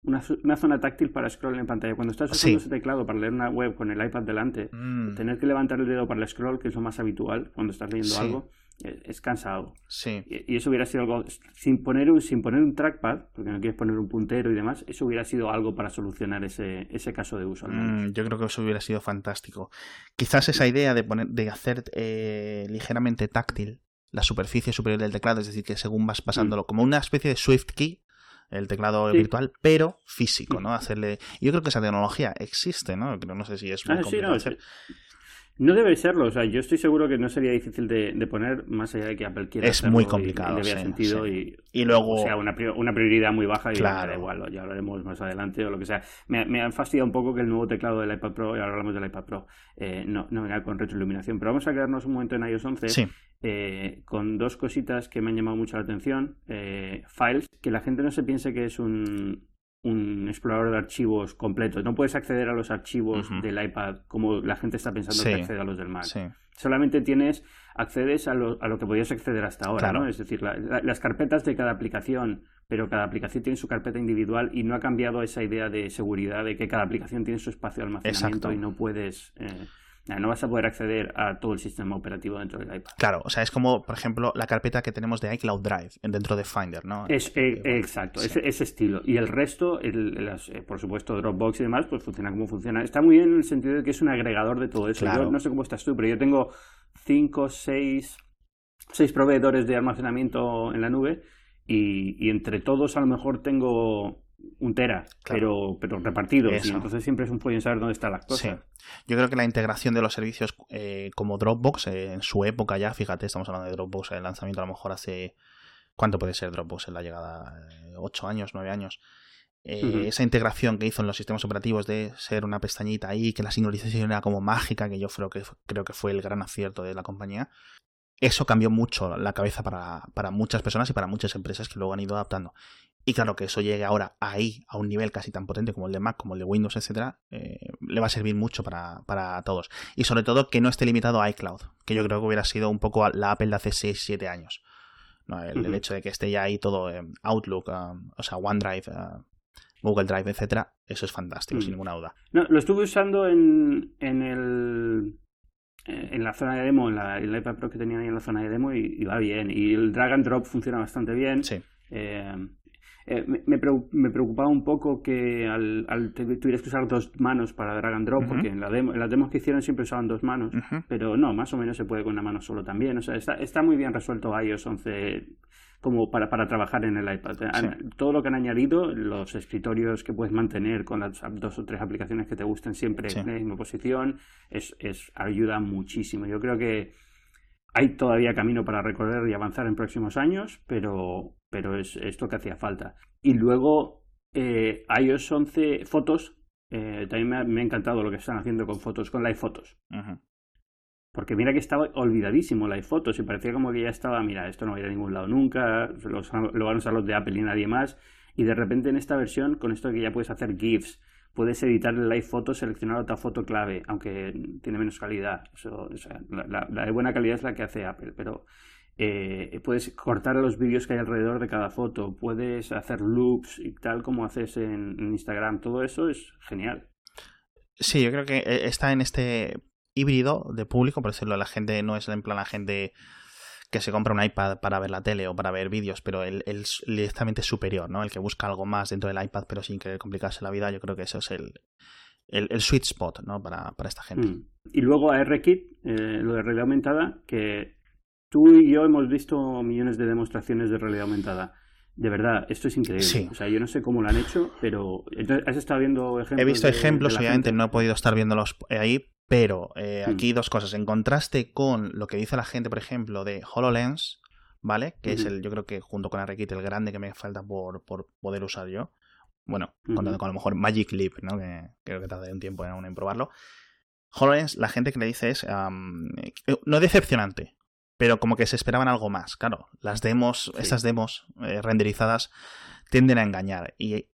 Una, zona táctil para scroll en pantalla. Cuando estás usando ese teclado para leer una web con el iPad delante, mm. tener que levantar el dedo para el scroll, que es lo más habitual cuando estás leyendo algo, es cansado. Sí. Y, eso hubiera sido algo, sin poner, un, sin poner un trackpad, porque no quieres poner un puntero y demás, eso hubiera sido algo para solucionar ese, ese caso de uso. Mm, yo creo que eso hubiera sido fantástico. Quizás esa idea de, poner, de hacer eh, ligeramente táctil la superficie superior del teclado, es decir, que según vas pasándolo, mm. como una especie de Swift Key, el teclado virtual, pero físico, ¿no? Hacerle. Yo creo que esa tecnología existe, ¿no? No sé si es muy ah, No debe serlo, o sea, yo estoy seguro que no sería difícil de, poner, más allá de que Apple quiera. Es muy complicado. Y, sentido Y, y, luego. O sea, una, una prioridad muy baja y claro. da igual, ya hablaremos más adelante o lo que sea. Me, me ha fastidiado un poco que el nuevo teclado del iPad Pro, y ahora hablamos del iPad Pro, eh, no, no venga con retroiluminación. Pero vamos a quedarnos un momento en iOS 11 eh, con dos cositas que me han llamado mucho la atención. Eh, files, que la gente no se piense que es un explorador de archivos completo. No puedes acceder a los archivos del iPad como la gente está pensando que accede a los del Mac. Solamente tienes, accedes a lo, a lo que podías acceder hasta ahora, ¿no? Es decir, las carpetas de cada aplicación, pero cada aplicación tiene su carpeta individual y no ha cambiado esa idea de seguridad de que cada aplicación tiene su espacio de almacenamiento y no puedes... Eh, no vas a poder acceder a todo el sistema operativo dentro del iPad. Claro, o sea, es como, por ejemplo, la carpeta que tenemos de iCloud Drive dentro de Finder, ¿no? Es, eh, exacto, ese, estilo. Y el resto, el, eh, por supuesto, Dropbox y demás, pues funciona como funciona. Está muy bien en el sentido de que es un agregador de todo eso. Yo no sé cómo estás tú, pero yo tengo cinco, seis, seis proveedores de almacenamiento en la nube y, y entre todos a lo mejor tengo un tera, pero, pero repartidos. Y entonces siempre es un follón saber dónde están las cosas. Yo creo que la integración de los servicios eh, como Dropbox, eh, en su época ya, fíjate, estamos hablando de Dropbox, el lanzamiento a lo mejor hace. ¿Cuánto puede ser Dropbox en la llegada? ¿8 años, 9 años? Eh, esa integración que hizo en los sistemas operativos de ser una pestañita ahí, que la sincronización era como mágica, que yo creo que, creo que fue el gran acierto de la compañía. Eso cambió mucho la cabeza para, para muchas personas y para muchas empresas que luego han ido adaptando. Y claro, que eso llegue ahora ahí, a un nivel casi tan potente como el de Mac, como el de Windows, etcétera, eh, le va a servir mucho para, para, todos. Y sobre todo que no esté limitado a iCloud, que yo creo que hubiera sido un poco la Apple de hace 6-7 años. El, hecho de que esté ya ahí todo Outlook, um, o sea, OneDrive, uh, Google Drive, etcétera, eso es fantástico, sin mm. ninguna duda. No, lo estuve usando en, en el eh, en la zona de demo, en la, iPad Pro que tenía ahí en la zona de demo y, y, va bien. Y el drag and drop funciona bastante bien. Sí. Eh, eh, me, me, preocupaba un poco que al, al tuvieras que usar dos manos para drag and drop, porque en, la demo, en las demos que hicieron siempre usaban dos manos, pero no, más o menos se puede con una mano solo también. O sea, está, está muy bien resuelto iOS 11 como para, para trabajar en el iPad. Todo lo que han añadido, los escritorios que puedes mantener con las dos o tres aplicaciones que te gusten siempre en la misma posición, es, es, ayuda muchísimo. Yo creo que hay todavía camino para recorrer y avanzar en próximos años, pero, pero es esto que hacía falta. Y luego eh, iOS 11 fotos, eh, también me ha, encantado lo que están haciendo con fotos, con live fotos. Porque mira que estaba olvidadísimo live fotos y parecía como que ya estaba, mira, esto no va a ir a ningún lado nunca, lo, lo van a usar los de Apple y nadie más. Y de repente en esta versión, con esto que ya puedes hacer GIFs, puedes editar el live photo, seleccionar otra foto clave, aunque tiene menos calidad. la, de buena calidad es la que hace Apple, pero eh, puedes cortar los vídeos que hay alrededor de cada foto, puedes hacer loops y tal como haces en, Instagram. Todo eso es genial. Sí, yo creo que eh, está en este híbrido de público, por decirlo, la gente no es en plan la gente que se compra un iPad para ver la tele o para ver vídeos, pero el, el, directamente superior, ¿no? El que busca algo más dentro del iPad, pero sin que complicarse la vida, yo creo que eso es el, el, sweet spot, ¿no? Para, para esta gente. Mm. Y luego ARKit, eh, lo de realidad aumentada, que tú y yo hemos visto millones de demostraciones de realidad aumentada. De verdad, esto es increíble. O sea, yo no sé cómo lo han hecho, pero ¿has estado viendo ejemplos? He visto ejemplos, obviamente no he podido estar viéndolos ahí, pero eh, hmm. aquí dos cosas. En contraste con lo que dice la gente, por ejemplo, de HoloLens, ¿vale? Que es el, yo creo que junto con ARKit el grande que me falta por, por poder usar yo. Bueno, con, a lo mejor Magic Leap, ¿no? Que creo que tarde un tiempo en, en probarlo. HoloLens, la gente que le dice es. no decepcionante, pero como que se esperaban algo más. Claro, las demos, estas demos eh, renderizadas tienden a engañar. Y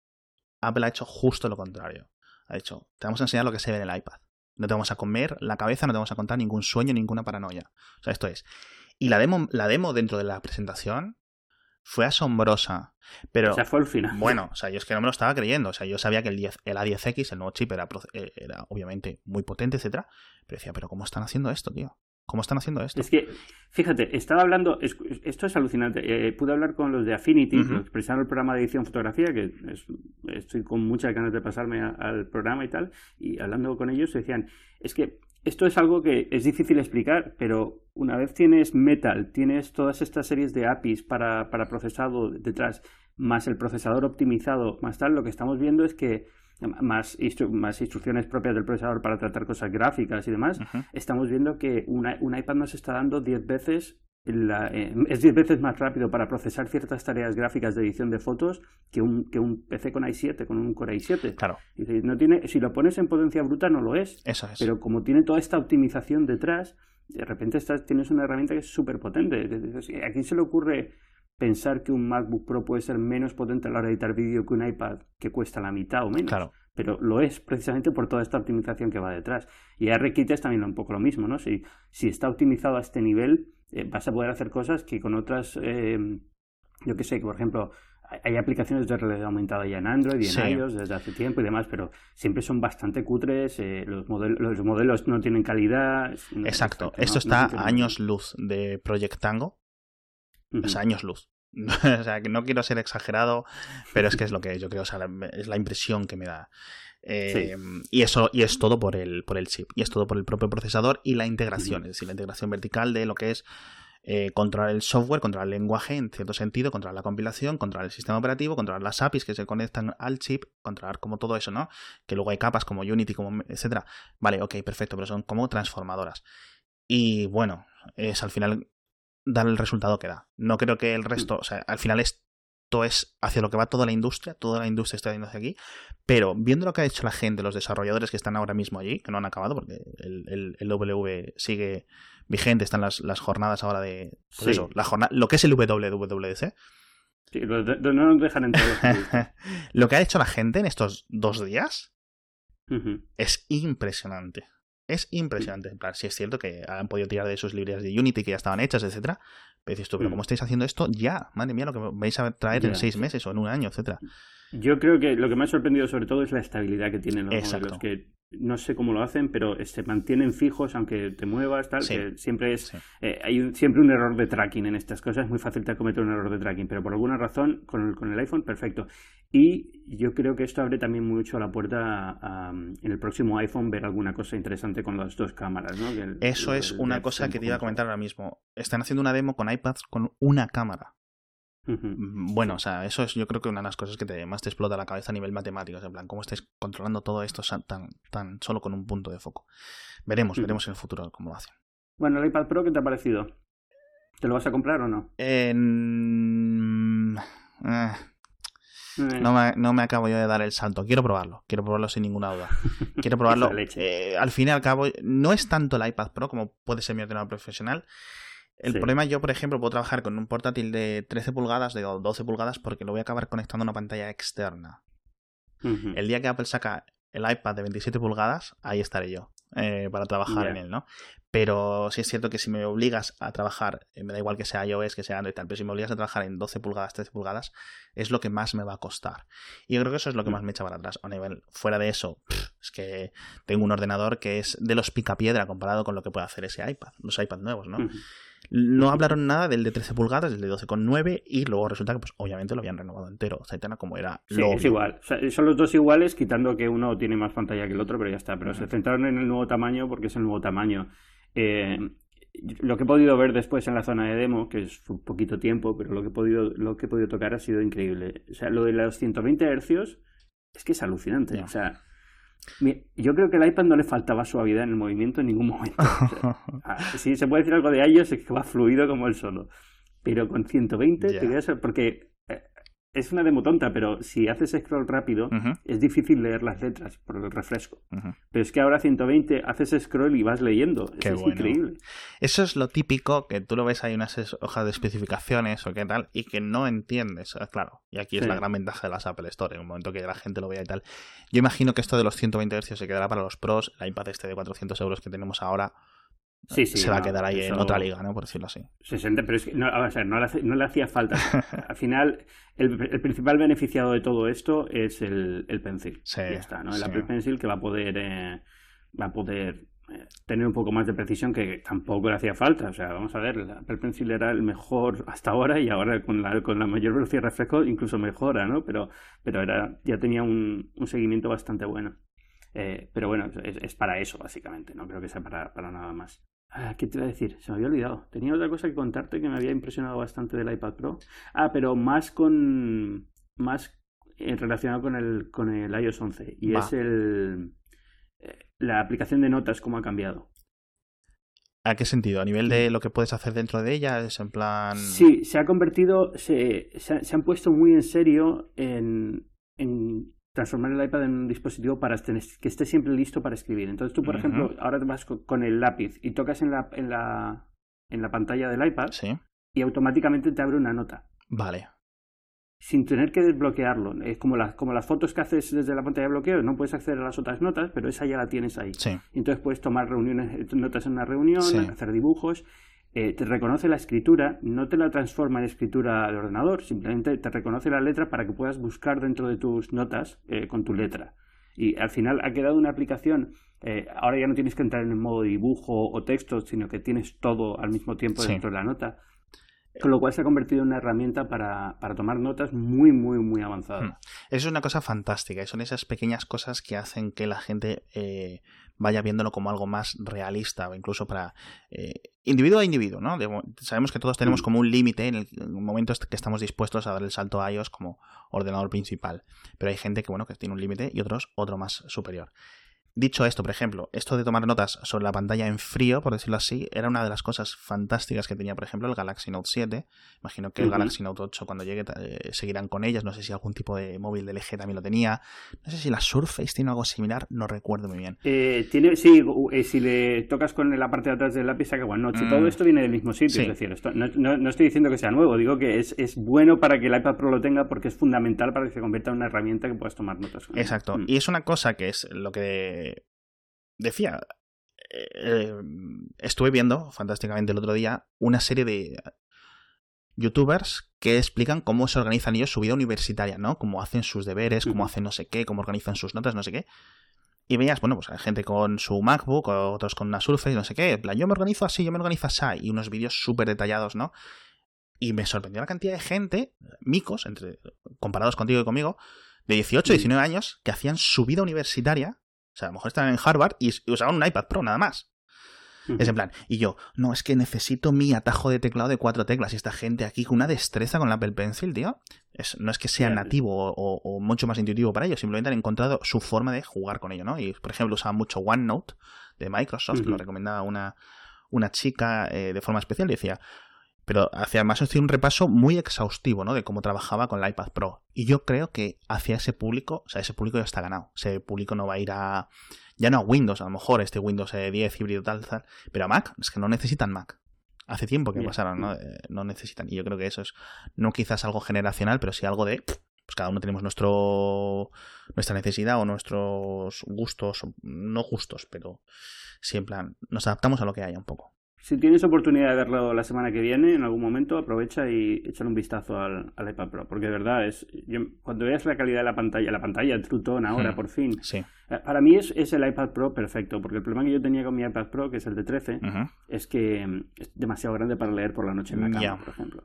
Apple ha hecho justo lo contrario. Ha dicho, te vamos a enseñar lo que se ve en el iPad. No te vamos a comer la cabeza, no te vamos a contar ningún sueño, ninguna paranoia. O sea, esto es. Y la demo, la demo dentro de la presentación fue asombrosa. Pero. O sea, fue el final. Bueno, o sea, yo es que no me lo estaba creyendo. O sea, yo sabía que el, 10, el A10X, el nuevo chip, era, eh, era obviamente muy potente, etcétera. Pero decía, ¿pero cómo están haciendo esto, tío? ¿Cómo están haciendo esto? Es que, fíjate, estaba hablando, esto es alucinante. Eh, pude hablar con los de Affinity, que expresaron el programa de edición fotografía, que estoy con muchas ganas de pasarme al programa y tal, y hablando con ellos decían, es que esto es algo que es difícil explicar, pero una vez tienes Metal, tienes todas estas series de APIs para, para procesado detrás, más el procesador optimizado, más tal, lo que estamos viendo es que más, más instrucciones propias del procesador para tratar cosas gráficas y demás, estamos viendo que un iPad nos está dando 10 veces eh, es 10 veces más rápido para procesar ciertas tareas gráficas de edición de fotos que un, que un PC con i7, con un Core i7. Claro. no tiene, si lo pones en potencia bruta no lo es. Eso es. Pero como tiene toda esta optimización detrás, de repente estás, tienes una herramienta que es súper potente. ¿A quién se le ocurre pensar que un MacBook Pro puede ser menos potente a la hora de editar vídeo que un iPad que cuesta la mitad o menos? Claro. Pero lo es precisamente por toda esta optimización que va detrás. Y ARKit es también un poco lo mismo, ¿no? Si, si está optimizado a este nivel, eh, vas a poder hacer cosas que con otras, eh, yo que sé, que por ejemplo, hay aplicaciones de realidad aumentada ya en Android y en iOS desde hace tiempo y demás, pero siempre son bastante cutres, eh, los, modelos, los modelos no tienen calidad. Exacto, esto está a años luz de Project Tango, o años luz. o sea, que no quiero ser exagerado, pero es que es lo que yo creo, o sea, es la impresión que me da. Y eso y es todo por el, por el chip. Y es todo por el propio procesador y la integración. Es decir, la integración vertical de lo que es eh, controlar el software, controlar el lenguaje en cierto sentido, controlar la compilación, controlar el sistema operativo, controlar las APIs que se conectan al chip, controlar como todo eso, ¿no? Que luego hay capas como Unity, como etcétera. Vale, ok, perfecto, pero son como transformadoras. Y bueno, es al final dar el resultado que da. No creo que el resto, o sea, al final es esto es hacia lo que va toda la industria, toda la industria está yendo hacia aquí, pero viendo lo que ha hecho la gente, los desarrolladores que están ahora mismo allí, que no han acabado porque el, el, W sigue vigente, están las, las jornadas ahora de... Pues eso, la jornada, lo que es el WWDC. Sí, no nos dejan entrar. lo que ha hecho la gente en estos dos días es impresionante. Es impresionante. En plan, sí es cierto que han podido tirar de sus librerías de Unity que ya estaban hechas, etcétera. Pero dices tú, pero ¿cómo estáis haciendo esto ya? Madre mía, lo que vais a traer en seis meses o en un año, etcétera. Yo creo que lo que me ha sorprendido sobre todo es la estabilidad que tienen los modelos. Que no sé cómo lo hacen, pero se mantienen fijos aunque te muevas, tal, que siempre es eh, hay siempre un error de tracking en estas cosas, es muy fácil te cometer un error de tracking, pero por alguna razón con el, con el iPhone perfecto. Y yo creo que esto abre también mucho la puerta a, en el próximo iPhone ver alguna cosa interesante con las dos cámaras, ¿no? Eso es una cosa que te iba a comentar ahora mismo. Están haciendo una demo con iPads con una cámara. Mm, bueno, o sea, eso es yo creo que una de las cosas que te, más te explota la cabeza a nivel matemático. En plan, ¿cómo estáis controlando todo esto tan, tan solo con un punto de foco? Veremos, veremos en el futuro cómo lo hacen. Bueno, el iPad Pro, ¿qué te ha parecido? ¿Te lo vas a comprar o no? Eh, no, me, no me acabo yo de dar el salto. Quiero probarlo. Quiero probarlo sin ninguna duda. Quiero probarlo. Eh, al fin y al cabo, no es tanto el iPad Pro como puede ser mi ordenador profesional. El problema, yo, por ejemplo, puedo trabajar con un portátil de 13 pulgadas, de 12 pulgadas, porque lo voy a acabar conectando a una pantalla externa. El día que Apple saca el iPad de 27 pulgadas, ahí estaré yo eh, para trabajar en él, ¿no? Pero sí es cierto que si me obligas a trabajar, eh, me da igual que sea iOS, que sea Android y tal, pero si me obligas a trabajar en 12 pulgadas, 13 pulgadas, es lo que más me va a costar. Y yo creo que eso es lo que mm. más me echa para atrás. A nivel, fuera de eso, es que tengo un ordenador que es de los picapiedra comparado con lo que puede hacer ese iPad, los iPad nuevos, ¿no? No hablaron nada del de 13 pulgadas, del de 12,9 y luego resulta que pues obviamente lo habían renovado entero, Zaitana como era sí, es igual, son los dos iguales quitando que uno tiene más pantalla que el otro, pero ya está, pero se centraron en el nuevo tamaño porque es el nuevo tamaño. Eh, lo que he podido ver después en la zona de demo, que es un poquito tiempo, pero lo que he podido, lo que he podido tocar ha sido increíble. O sea, lo de los 120 hercios es que es alucinante. O sea, yo creo que al iPad no le faltaba suavidad en el movimiento en ningún momento. Ah, si se puede decir algo de iOS es que va fluido como el solo. Pero con 120 te quedas... Porque es una demo tonta, pero si haces scroll rápido, es difícil leer las letras por el refresco. Pero es que ahora 120 haces scroll y vas leyendo. es increíble. Eso es lo típico que tú lo ves ahí unas hojas de especificaciones o qué tal y que no entiendes. Ah, claro, y aquí es la gran ventaja de las Apple Store, en un momento que la gente lo vea y tal. Yo imagino que esto de los 120 Hz se quedará para los pros, el iPad este de 400 euros que tenemos ahora se va a quedar ahí en otra liga, ¿no? Por decirlo así. 60, pero es que no, no, le, hacía falta. Al final, el, principal beneficiado de todo esto es el, el Pencil. Sí, ya está, ¿no? El Apple Pencil que va a poder, eh, va a poder eh, tener un poco más de precisión que tampoco le hacía falta. O sea, vamos a ver, el Apple Pencil era el mejor hasta ahora y ahora con la, con la mayor velocidad de refresco incluso mejora, ¿no? Pero, pero era, ya tenía un, un seguimiento bastante bueno. Eh, pero bueno, es, es, para eso, básicamente. No creo que sea para, para nada más. Ah, ¿Qué te iba a decir? Se me había olvidado. Tenía otra cosa que contarte que me había impresionado bastante del iPad Pro. Ah, pero más con. Más eh, relacionado con el, con el iOS 11 y es el, eh, la aplicación de notas, cómo ha cambiado. ¿A qué sentido? ¿A nivel de lo que puedes hacer dentro de ella? ¿Es en plan...? Sí, se ha convertido, se, se, han puesto muy en serio en, en, transformar el iPad en un dispositivo para que esté siempre listo para escribir. Entonces tú, por ejemplo, ahora te vas con el lápiz y tocas en la, en la, en la pantalla del iPad y automáticamente te abre una nota. Vale sin tener que desbloquearlo. Es como, las como las fotos que haces desde la pantalla de bloqueo, no puedes acceder a las otras notas, pero esa ya la tienes ahí. Entonces puedes tomar reuniones, notas en una reunión, hacer dibujos. Eh, te reconoce la escritura, no te la transforma en escritura de ordenador, simplemente te reconoce la letra para que puedas buscar dentro de tus notas eh, con tu letra. Y al final ha quedado una aplicación, eh, ahora ya no tienes que entrar en el modo dibujo o texto, sino que tienes todo al mismo tiempo dentro de la nota. Con lo cual se ha convertido en una herramienta para, para tomar notas muy, muy, muy avanzada. Hmm. Eso es una cosa fantástica y son esas pequeñas cosas que hacen que la gente eh, vaya viéndolo como algo más realista o incluso para eh, individuo a individuo, ¿no? sabemos que todos tenemos hmm. como un límite en el, momento que estamos dispuestos a dar el salto a iOS como ordenador principal, pero hay gente que, bueno, que tiene un límite y otros otro más superior. Dicho esto, por ejemplo, esto de tomar notas sobre la pantalla en frío, por decirlo así, era una de las cosas fantásticas que tenía, por ejemplo, el Galaxy Note 7. Imagino que el Galaxy Note 8 cuando llegue eh, seguirán con ellas. No sé si algún tipo de móvil de LG también lo tenía. No sé si la Surface tiene algo similar, no recuerdo muy bien. Eh, tiene, sí, eh, si le tocas con la parte de atrás del lápiz saca OneNote. Mm. Todo esto viene del mismo sitio, es decir, esto, no, no, estoy diciendo que sea nuevo, digo que es, es, bueno para que el iPad Pro lo tenga porque es fundamental para que se convierta en una herramienta que puedas tomar notas con. Exacto. Mm. Y es una cosa que es lo que decía, eh, estuve viendo fantásticamente el otro día una serie de youtubers que explican cómo se organizan ellos su vida universitaria, ¿no? Cómo hacen sus deberes, cómo hacen no sé qué, cómo organizan sus notas, no sé qué. Y veías, bueno, pues hay gente con su MacBook, otros con una Surface, no sé qué. En plan, yo me organizo así, yo me organizo así. Y unos vídeos súper detallados, ¿no? Y me sorprendió la cantidad de gente, micos, entre, comparados contigo y conmigo, de 18, 19 años, que hacían su vida universitaria o sea, a lo mejor estaban en Harvard y usaban un iPad Pro, nada más. Es en plan, y yo, no, es que necesito mi atajo de teclado de cuatro teclas. Y esta gente aquí con una destreza con la Apple Pencil, tío. no es que sea nativo o, mucho más intuitivo para ellos, simplemente han encontrado su forma de jugar con ello, ¿no? Y, por ejemplo, usaban mucho OneNote de Microsoft, lo recomendaba una, una chica eh, de forma especial, decía, pero hacia además hacía un repaso muy exhaustivo, ¿no? De cómo trabajaba con el iPad Pro. Y yo creo que hacia ese público, o sea, ese público ya está ganado. Ese público no va a ir a, ya no a Windows, a lo mejor este Windows 10 híbrido tal, tal, pero a Mac, es que no necesitan Mac. Hace tiempo que pasaron, ¿no? Eh, no necesitan. Y yo creo que eso es, no quizás algo generacional, pero sí algo de, pues cada uno tenemos nuestro, nuestra necesidad o nuestros gustos, no gustos, pero sí en plan, nos adaptamos a lo que haya un poco si tienes oportunidad de verlo la semana que viene, en algún momento, aprovecha y échale un vistazo al, iPad Pro. Porque de verdad, es cuando veas la calidad de la pantalla, la pantalla True Tone ahora, hmm, por fin, sí. Eh, para mí es, es, el iPad Pro perfecto. Porque el problema que yo tenía con mi iPad Pro, que es el de 13, es que mm, es demasiado grande para leer por la noche en la cama, por ejemplo.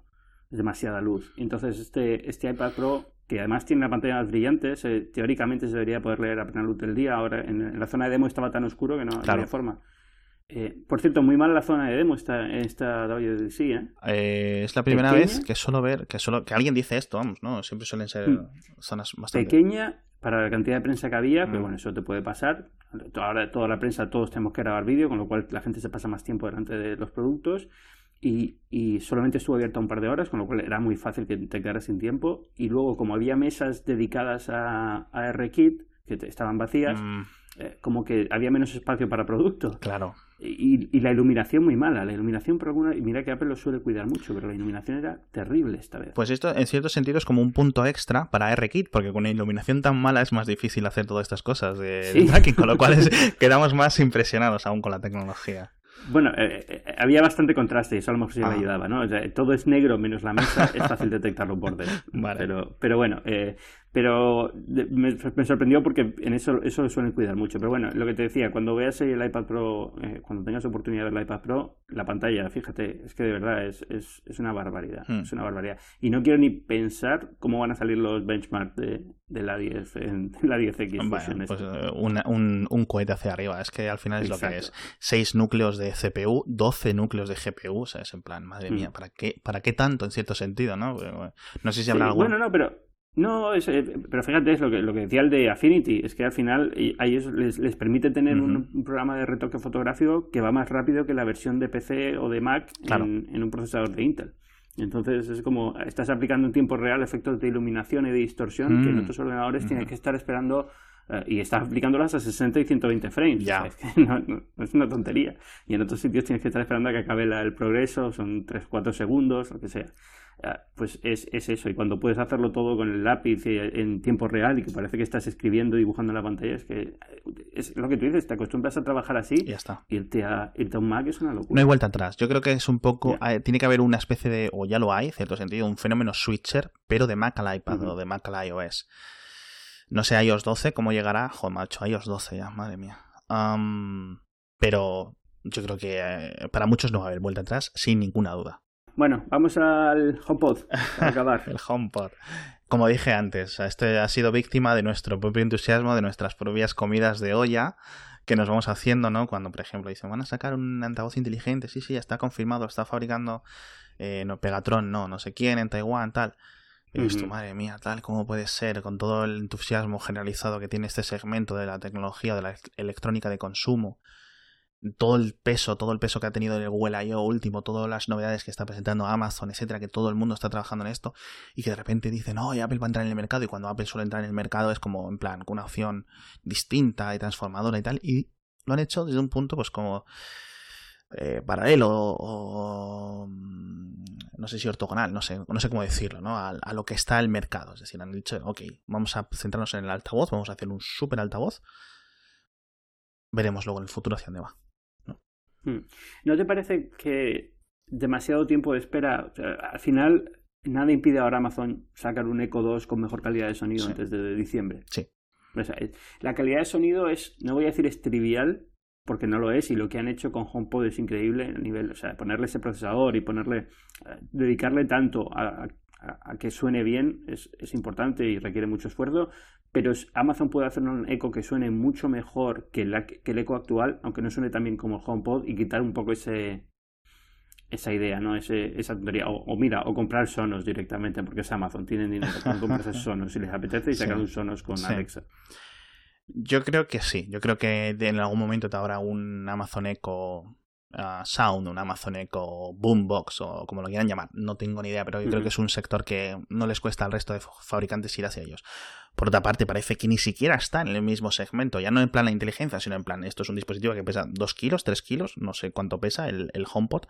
Es demasiada luz. Entonces, este, este iPad Pro que además tiene una pantalla más brillante, teóricamente se debería poder leer a plena luz del día. Ahora en, la zona de demo estaba tan oscuro que no había forma. Eh, por cierto, muy mal la zona de demo esta, esta WWDC, ¿eh? ¿eh? es la primera vez que suelo ver, que solo que alguien dice esto, vamos, ¿no? Siempre suelen ser hmm. zonas bastante... Pequeña para la cantidad de prensa que había, pero hmm. bueno, eso te puede pasar. Ahora toda la prensa, todos tenemos que grabar vídeo, con lo cual la gente se pasa más tiempo delante de los productos. Y, y, solamente estuvo abierta un par de horas, con lo cual era muy fácil que te quedaras sin tiempo. Y luego, como había mesas dedicadas a, a RKit, que estaban vacías, mm. Eh, como que había menos espacio para producto. Claro. Y, la iluminación muy mala. La iluminación, por alguna. Y mira que Apple lo suele cuidar mucho, pero la iluminación era terrible esta vez. Pues esto, en cierto sentido, es como un punto extra para RKit, porque con la iluminación tan mala es más difícil hacer todas estas cosas de, tracking, con lo cual quedamos más impresionados aún con la tecnología. Bueno, eh, eh, había bastante contraste y eso a lo mejor sí me ah. ayudaba, ¿no? todo es negro menos la mesa, es fácil detectar los bordes. Vale. Pero, pero bueno, eh, pero me, sorprendió porque en eso, eso suelen cuidar mucho. Pero bueno, lo que te decía, cuando veas el iPad Pro, eh, cuando tengas oportunidad de ver el iPad Pro, la pantalla, fíjate, es que de verdad es, es, es una barbaridad. Hmm. Es una barbaridad. Y no quiero ni pensar cómo van a salir los benchmarks de, de la 10 en la 10X. Bueno, pues eh, un, un, cohete hacia arriba. Es que al final es lo que es. 6 núcleos de CPU, 12 núcleos de GPU. O sea, es en plan, madre hmm. mía, ¿para qué, ¿para qué tanto en cierto sentido? No, no sé si habrá algo. Bueno, no, pero No, es, eh, pero fíjate, es lo que, lo que decía el de Affinity, es que al final a ellos les, les permite tener un, programa de retoque fotográfico que va más rápido que la versión de PC o de Mac en, un procesador de Intel. Entonces es como, estás aplicando en tiempo real efectos de iluminación y de distorsión que en mm. otros ordenadores tienes que estar esperando eh, y estás aplicándolas a 60 y 120 frames. Ya. es, que no, es una tontería. Y en otros sitios tienes que estar esperando a que acabe el progreso, son 3-4 segundos, lo que sea. Ah, pues es, es, eso. Y cuando puedes hacerlo todo con el lápiz en tiempo real y que parece que estás escribiendo, dibujando en la pantalla, es que es lo que tú dices, te acostumbras a trabajar así y ya está. Irte a, irte a un Mac es una locura. No hay vuelta atrás. Yo creo que es un poco. Eh, tiene que haber una especie de, o ya lo hay, en cierto sentido, un fenómeno switcher, pero de Mac al iPad o de Mac al iOS. No sé, iOS 12, ¿cómo llegará? Joder, macho, iOS 12 ya, madre mía. pero yo creo que eh, para muchos no va a haber vuelta atrás, sin ninguna duda. Bueno, vamos al HomePod para acabar. el HomePod. Como dije antes, este ha sido víctima de nuestro propio entusiasmo, de nuestras propias comidas de olla que nos vamos haciendo, ¿no? Cuando, por ejemplo, dicen, van a sacar un altavoz inteligente, sí, sí, ya está confirmado, está fabricando eh, no, Pegatron, no, no sé quién, en Taiwán, tal. Y esto, madre mía, tal, ¿cómo puede ser? Con todo el entusiasmo generalizado que tiene este segmento de la tecnología, de la electrónica de consumo, todo el peso, todo el peso que ha tenido el Google I.O. último, todas las novedades que está presentando Amazon, etcétera, que todo el mundo está trabajando en esto, y que de repente dicen, no, Apple va a entrar en el mercado, y cuando Apple suele entrar en el mercado es como, en plan, con una opción distinta y transformadora y tal, y lo han hecho desde un punto, pues como eh, paralelo o, mm, no sé si ortogonal, no sé, no sé cómo decirlo, ¿no? A, a, lo que está el mercado. Es decir, han dicho, ok, vamos a centrarnos en el altavoz, vamos a hacer un super altavoz. Veremos luego en el futuro hacia dónde va. Hmm. ¿No te parece que demasiado tiempo de espera? al final, nada impide ahora Amazon sacar un Echo 2 con mejor calidad de sonido antes de diciembre. Sí. la calidad de sonido es, no voy a decir es trivial, porque no lo es, y lo que han hecho con HomePod es increíble a nivel, o sea, ponerle ese procesador y ponerle, eh, dedicarle tanto a, a, que suene bien es, es, importante y requiere mucho esfuerzo, pero Amazon puede hacer un eco que suene mucho mejor que, la, que el eco actual, aunque no suene tan bien como el HomePod, y quitar un poco ese esa idea, ¿no? Ese, esa tontería. O, mira, o comprar Sonos directamente, porque es Amazon, tienen dinero, pueden comprarse Sonos si les apetece y sacar un Sonos con Alexa. Yo creo que sí, yo creo que en algún momento te habrá un Amazon Echo Sound, un Amazon Echo, Boombox o como lo quieran llamar. No tengo ni idea, pero yo creo que es un sector que no les cuesta al resto de fabricantes ir hacia ellos. Por otra parte, parece que ni siquiera está en el mismo segmento, ya no en plan la inteligencia, sino en plan, esto es un dispositivo que pesa 2 kilos, 3 kilos, no sé cuánto pesa el, el HomePod.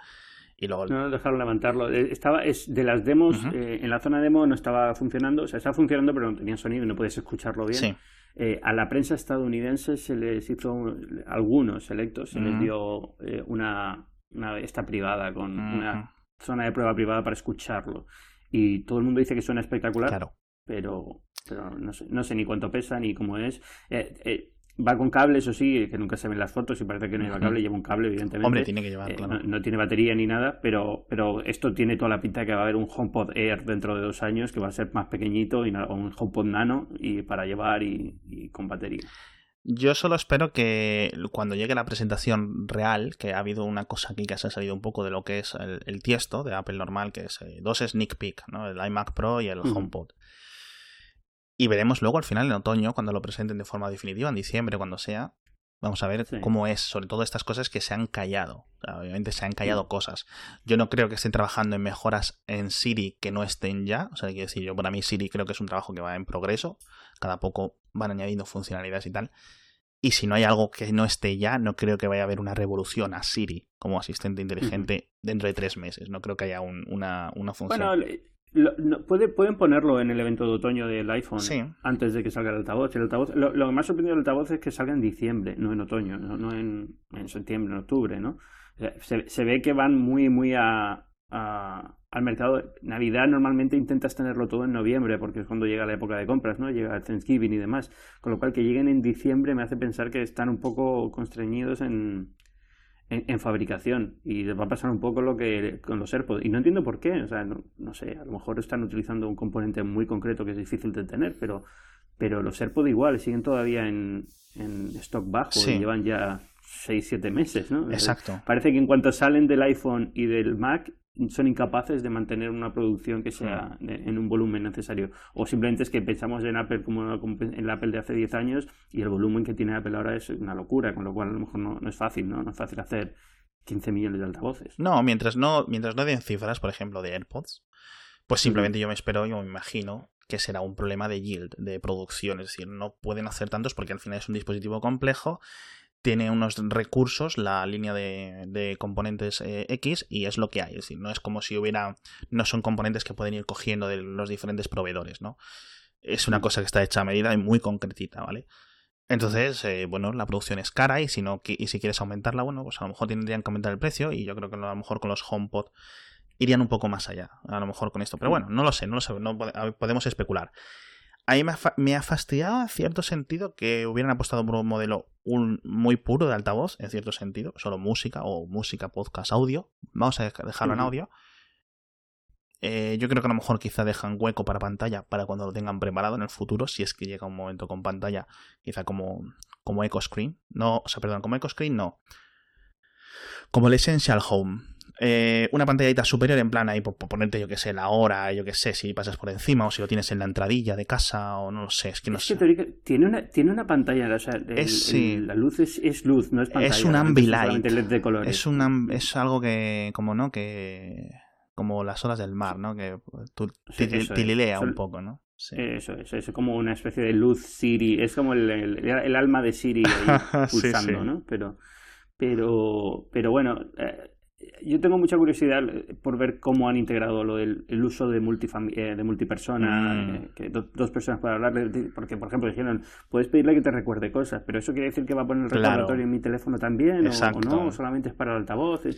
Y luego... No, dejaron levantarlo. Eh, estaba, es de las demos, eh, en la zona demo no estaba funcionando, o sea, estaba funcionando, pero no tenía sonido y no podías escucharlo bien. Sí. Eh, a la prensa estadounidense se les hizo, algunos electos, se les dio eh, una, una esta privada con una zona de prueba privada para escucharlo. Y todo el mundo dice que suena espectacular, claro. pero, pero no, sé, no sé ni cuánto pesa ni cómo es. Eh, Va con cable, eso sí, que nunca se ven las fotos y parece que no lleva cable, lleva un cable, evidentemente. Hombre, tiene que llevar, eh, no, tiene batería ni nada, pero, pero esto tiene toda la pinta de que va a haber un HomePod Air dentro de dos años que va a ser más pequeñito y un HomePod Nano y para llevar y, con batería. Yo solo espero que cuando llegue la presentación real, que ha habido una cosa aquí que se ha salido un poco de lo que es el, tiesto de Apple normal, que es eh, dos sneak peek, ¿no? el iMac Pro y el HomePod. Y veremos luego al final en otoño, cuando lo presenten de forma definitiva, en diciembre, cuando sea. Vamos a ver cómo es, sobre todo estas cosas que se han callado. obviamente se han callado cosas. Yo no creo que estén trabajando en mejoras en Siri que no estén ya. O sea, quiero decir, yo para mí Siri creo que es un trabajo que va en progreso. Cada poco van añadiendo funcionalidades y tal. Y si no hay algo que no esté ya, no creo que vaya a haber una revolución a Siri como asistente inteligente dentro de tres meses. No creo que haya una, una función. Lo, puede, pueden ponerlo en el evento de otoño del iPhone antes de que salga el altavoz. El altavoz lo, que más sorprendido del altavoz es que salga en diciembre, no en otoño, no, en, en, septiembre, en octubre, ¿no? Se, se, ve que van muy, muy a, al mercado. Navidad normalmente intentas tenerlo todo en noviembre porque es cuando llega la época de compras, ¿no? Llega el Thanksgiving y demás. Con lo cual que lleguen en diciembre me hace pensar que están un poco constreñidos en, en, fabricación y va a pasar un poco lo que con los AirPods. Y no entiendo por qué o sea no, sé a lo mejor están utilizando un componente muy concreto que es difícil de tener pero pero los AirPods igual siguen todavía en, en stock bajo y llevan ya 6-7 meses ¿no? exacto. parece que en cuanto salen del iPhone y del Mac son incapaces de mantener una producción que sea en un volumen necesario. O simplemente es que pensamos en Apple como en el Apple de hace 10 años y el volumen que tiene Apple ahora es una locura, con lo cual a lo mejor no, no es fácil, ¿no? No es fácil hacer 15 millones de altavoces. No, mientras no, mientras no den cifras, por ejemplo, de AirPods, pues simplemente yo me espero, yo me imagino que será un problema de yield, de producción, es decir, no pueden hacer tantos porque al final es un dispositivo complejo, tiene unos recursos, la línea de, de componentes eh, X, y es lo que hay, es decir, no es como si hubiera, no son componentes que pueden ir cogiendo de los diferentes proveedores, ¿no? Es una cosa que está hecha a medida y muy concretita, ¿vale? Entonces, eh, bueno, la producción es cara y si no y si quieres aumentarla, bueno, pues a lo mejor tendrían que aumentar el precio y yo creo que a lo mejor con los HomePod irían un poco más allá, a lo mejor con esto. Pero bueno, no lo sé, no lo sé, no podemos especular. A mí me ha, me ha fastidiado en cierto sentido que hubieran apostado por un modelo un, muy puro de altavoz, en cierto sentido, solo música o música, podcast, audio. Vamos a dejarlo en audio. Eh, yo creo que a lo mejor quizá dejan hueco para pantalla para cuando lo tengan preparado en el futuro, si es que llega un momento con pantalla, quizá como, como Echo Screen. No, o sea, perdón, como Echo Screen no. Como el Essential Home. Eh, una pantallita superior en plan ahí por, por, ponerte yo que sé la hora yo que sé si pasas por encima o si lo tienes en la entradilla de casa o no lo sé es que no es sé que tiene una tiene una pantalla o sea, el, es, sí. el, la luz es, es, luz no es pantalla es un ambilight LED de colores. es un es algo que como no que como las olas del mar no que tú sí, tililea un poco no Sí. Eso es, es como una especie de luz Siri, es como el, el, el alma de Siri ahí pulsando, sí. ¿no? Pero, pero, pero bueno, eh, yo tengo mucha curiosidad por ver cómo han integrado lo del el uso de, eh, de multipersona, mm. eh, que do, dos personas pueden hablar, porque por ejemplo dijeron, puedes pedirle que te recuerde cosas, pero eso quiere decir que va a poner el recordatorio claro. en mi teléfono también, o, o, no, o solamente es para el altavoz. Eh,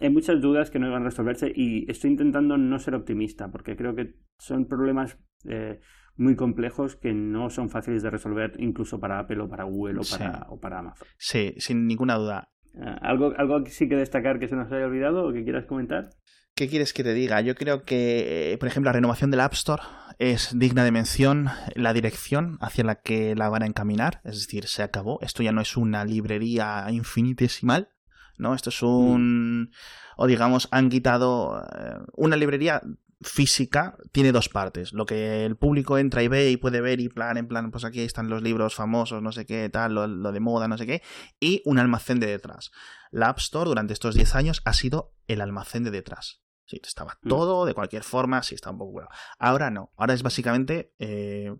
hay muchas dudas que no van a resolverse y estoy intentando no ser optimista, porque creo que son problemas eh, muy complejos que no son fáciles de resolver incluso para Apple o para Google o para, sí. o para Amazon. Sí, sin ninguna duda. ¿Algo, ¿Algo sí que destacar que se nos haya olvidado o que quieras comentar? ¿Qué quieres que te diga? Yo creo que, por ejemplo, la renovación del App Store es digna de mención la dirección hacia la que la van a encaminar. Es decir, se acabó. Esto ya no es una librería infinitesimal, ¿no? Esto es un... Mm. O digamos, han quitado eh, una librería física tiene dos partes. Lo que el público entra y ve y puede ver y plan, en plan, pues aquí están los libros famosos, no sé qué, tal, lo, lo, de moda, no sé qué, y un almacén de detrás. La App Store durante estos 10 años ha sido el almacén de detrás. Sí, estaba Mm. todo, de cualquier forma, sí, está un poco bueno. Ahora no, ahora es básicamente, eh,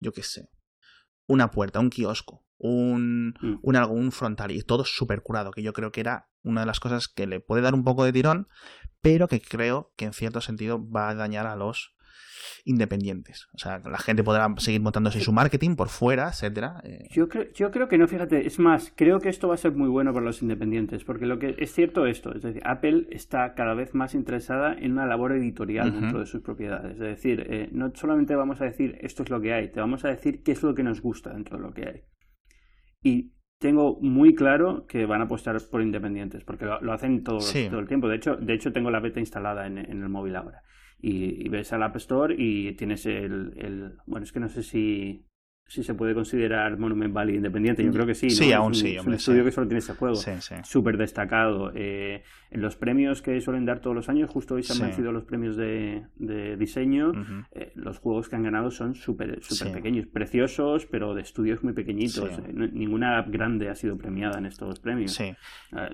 yo qué sé, una puerta, un kiosco, un, Mm. un algo, un frontal, y todo súper curado, que yo creo que era una de las cosas que le puede dar un poco de tirón, pero que creo que en cierto sentido va a dañar a los independientes. O sea, la gente podrá seguir montándose su marketing por fuera, etcétera. eh, Yo creo, yo creo que no, fíjate, es más, creo que esto va a ser muy bueno para los independientes, porque lo que es cierto esto, es decir, Apple está cada vez más interesada en una labor editorial dentro de sus propiedades. Es decir, eh, no solamente vamos a decir esto es lo que hay, te vamos a decir qué es lo que nos gusta dentro de lo que hay. Y tengo muy claro que van a apostar por independientes, porque lo, lo hacen todo, Sí. todo el tiempo. De hecho, de hecho, tengo la beta instalada en, en el móvil ahora. Y, y ves al App Store y tienes el, el- Bueno, es que no sé si, si se puede considerar Monument Valley independiente. Yo creo que sí. ¿no? Sí, Es aún un- sí, Es un estudio sí. que solo tiene ese juego. sí, sí. Súper destacado. Eh, en los premios que suelen dar todos los años, justo hoy se han vencido los premios de, de diseño. Eh, los juegos que han ganado son súper Sí. pequeños, preciosos, pero de estudios muy pequeñitos. Eh, no- ninguna app grande ha sido premiada en estos premios. Sí. Eh,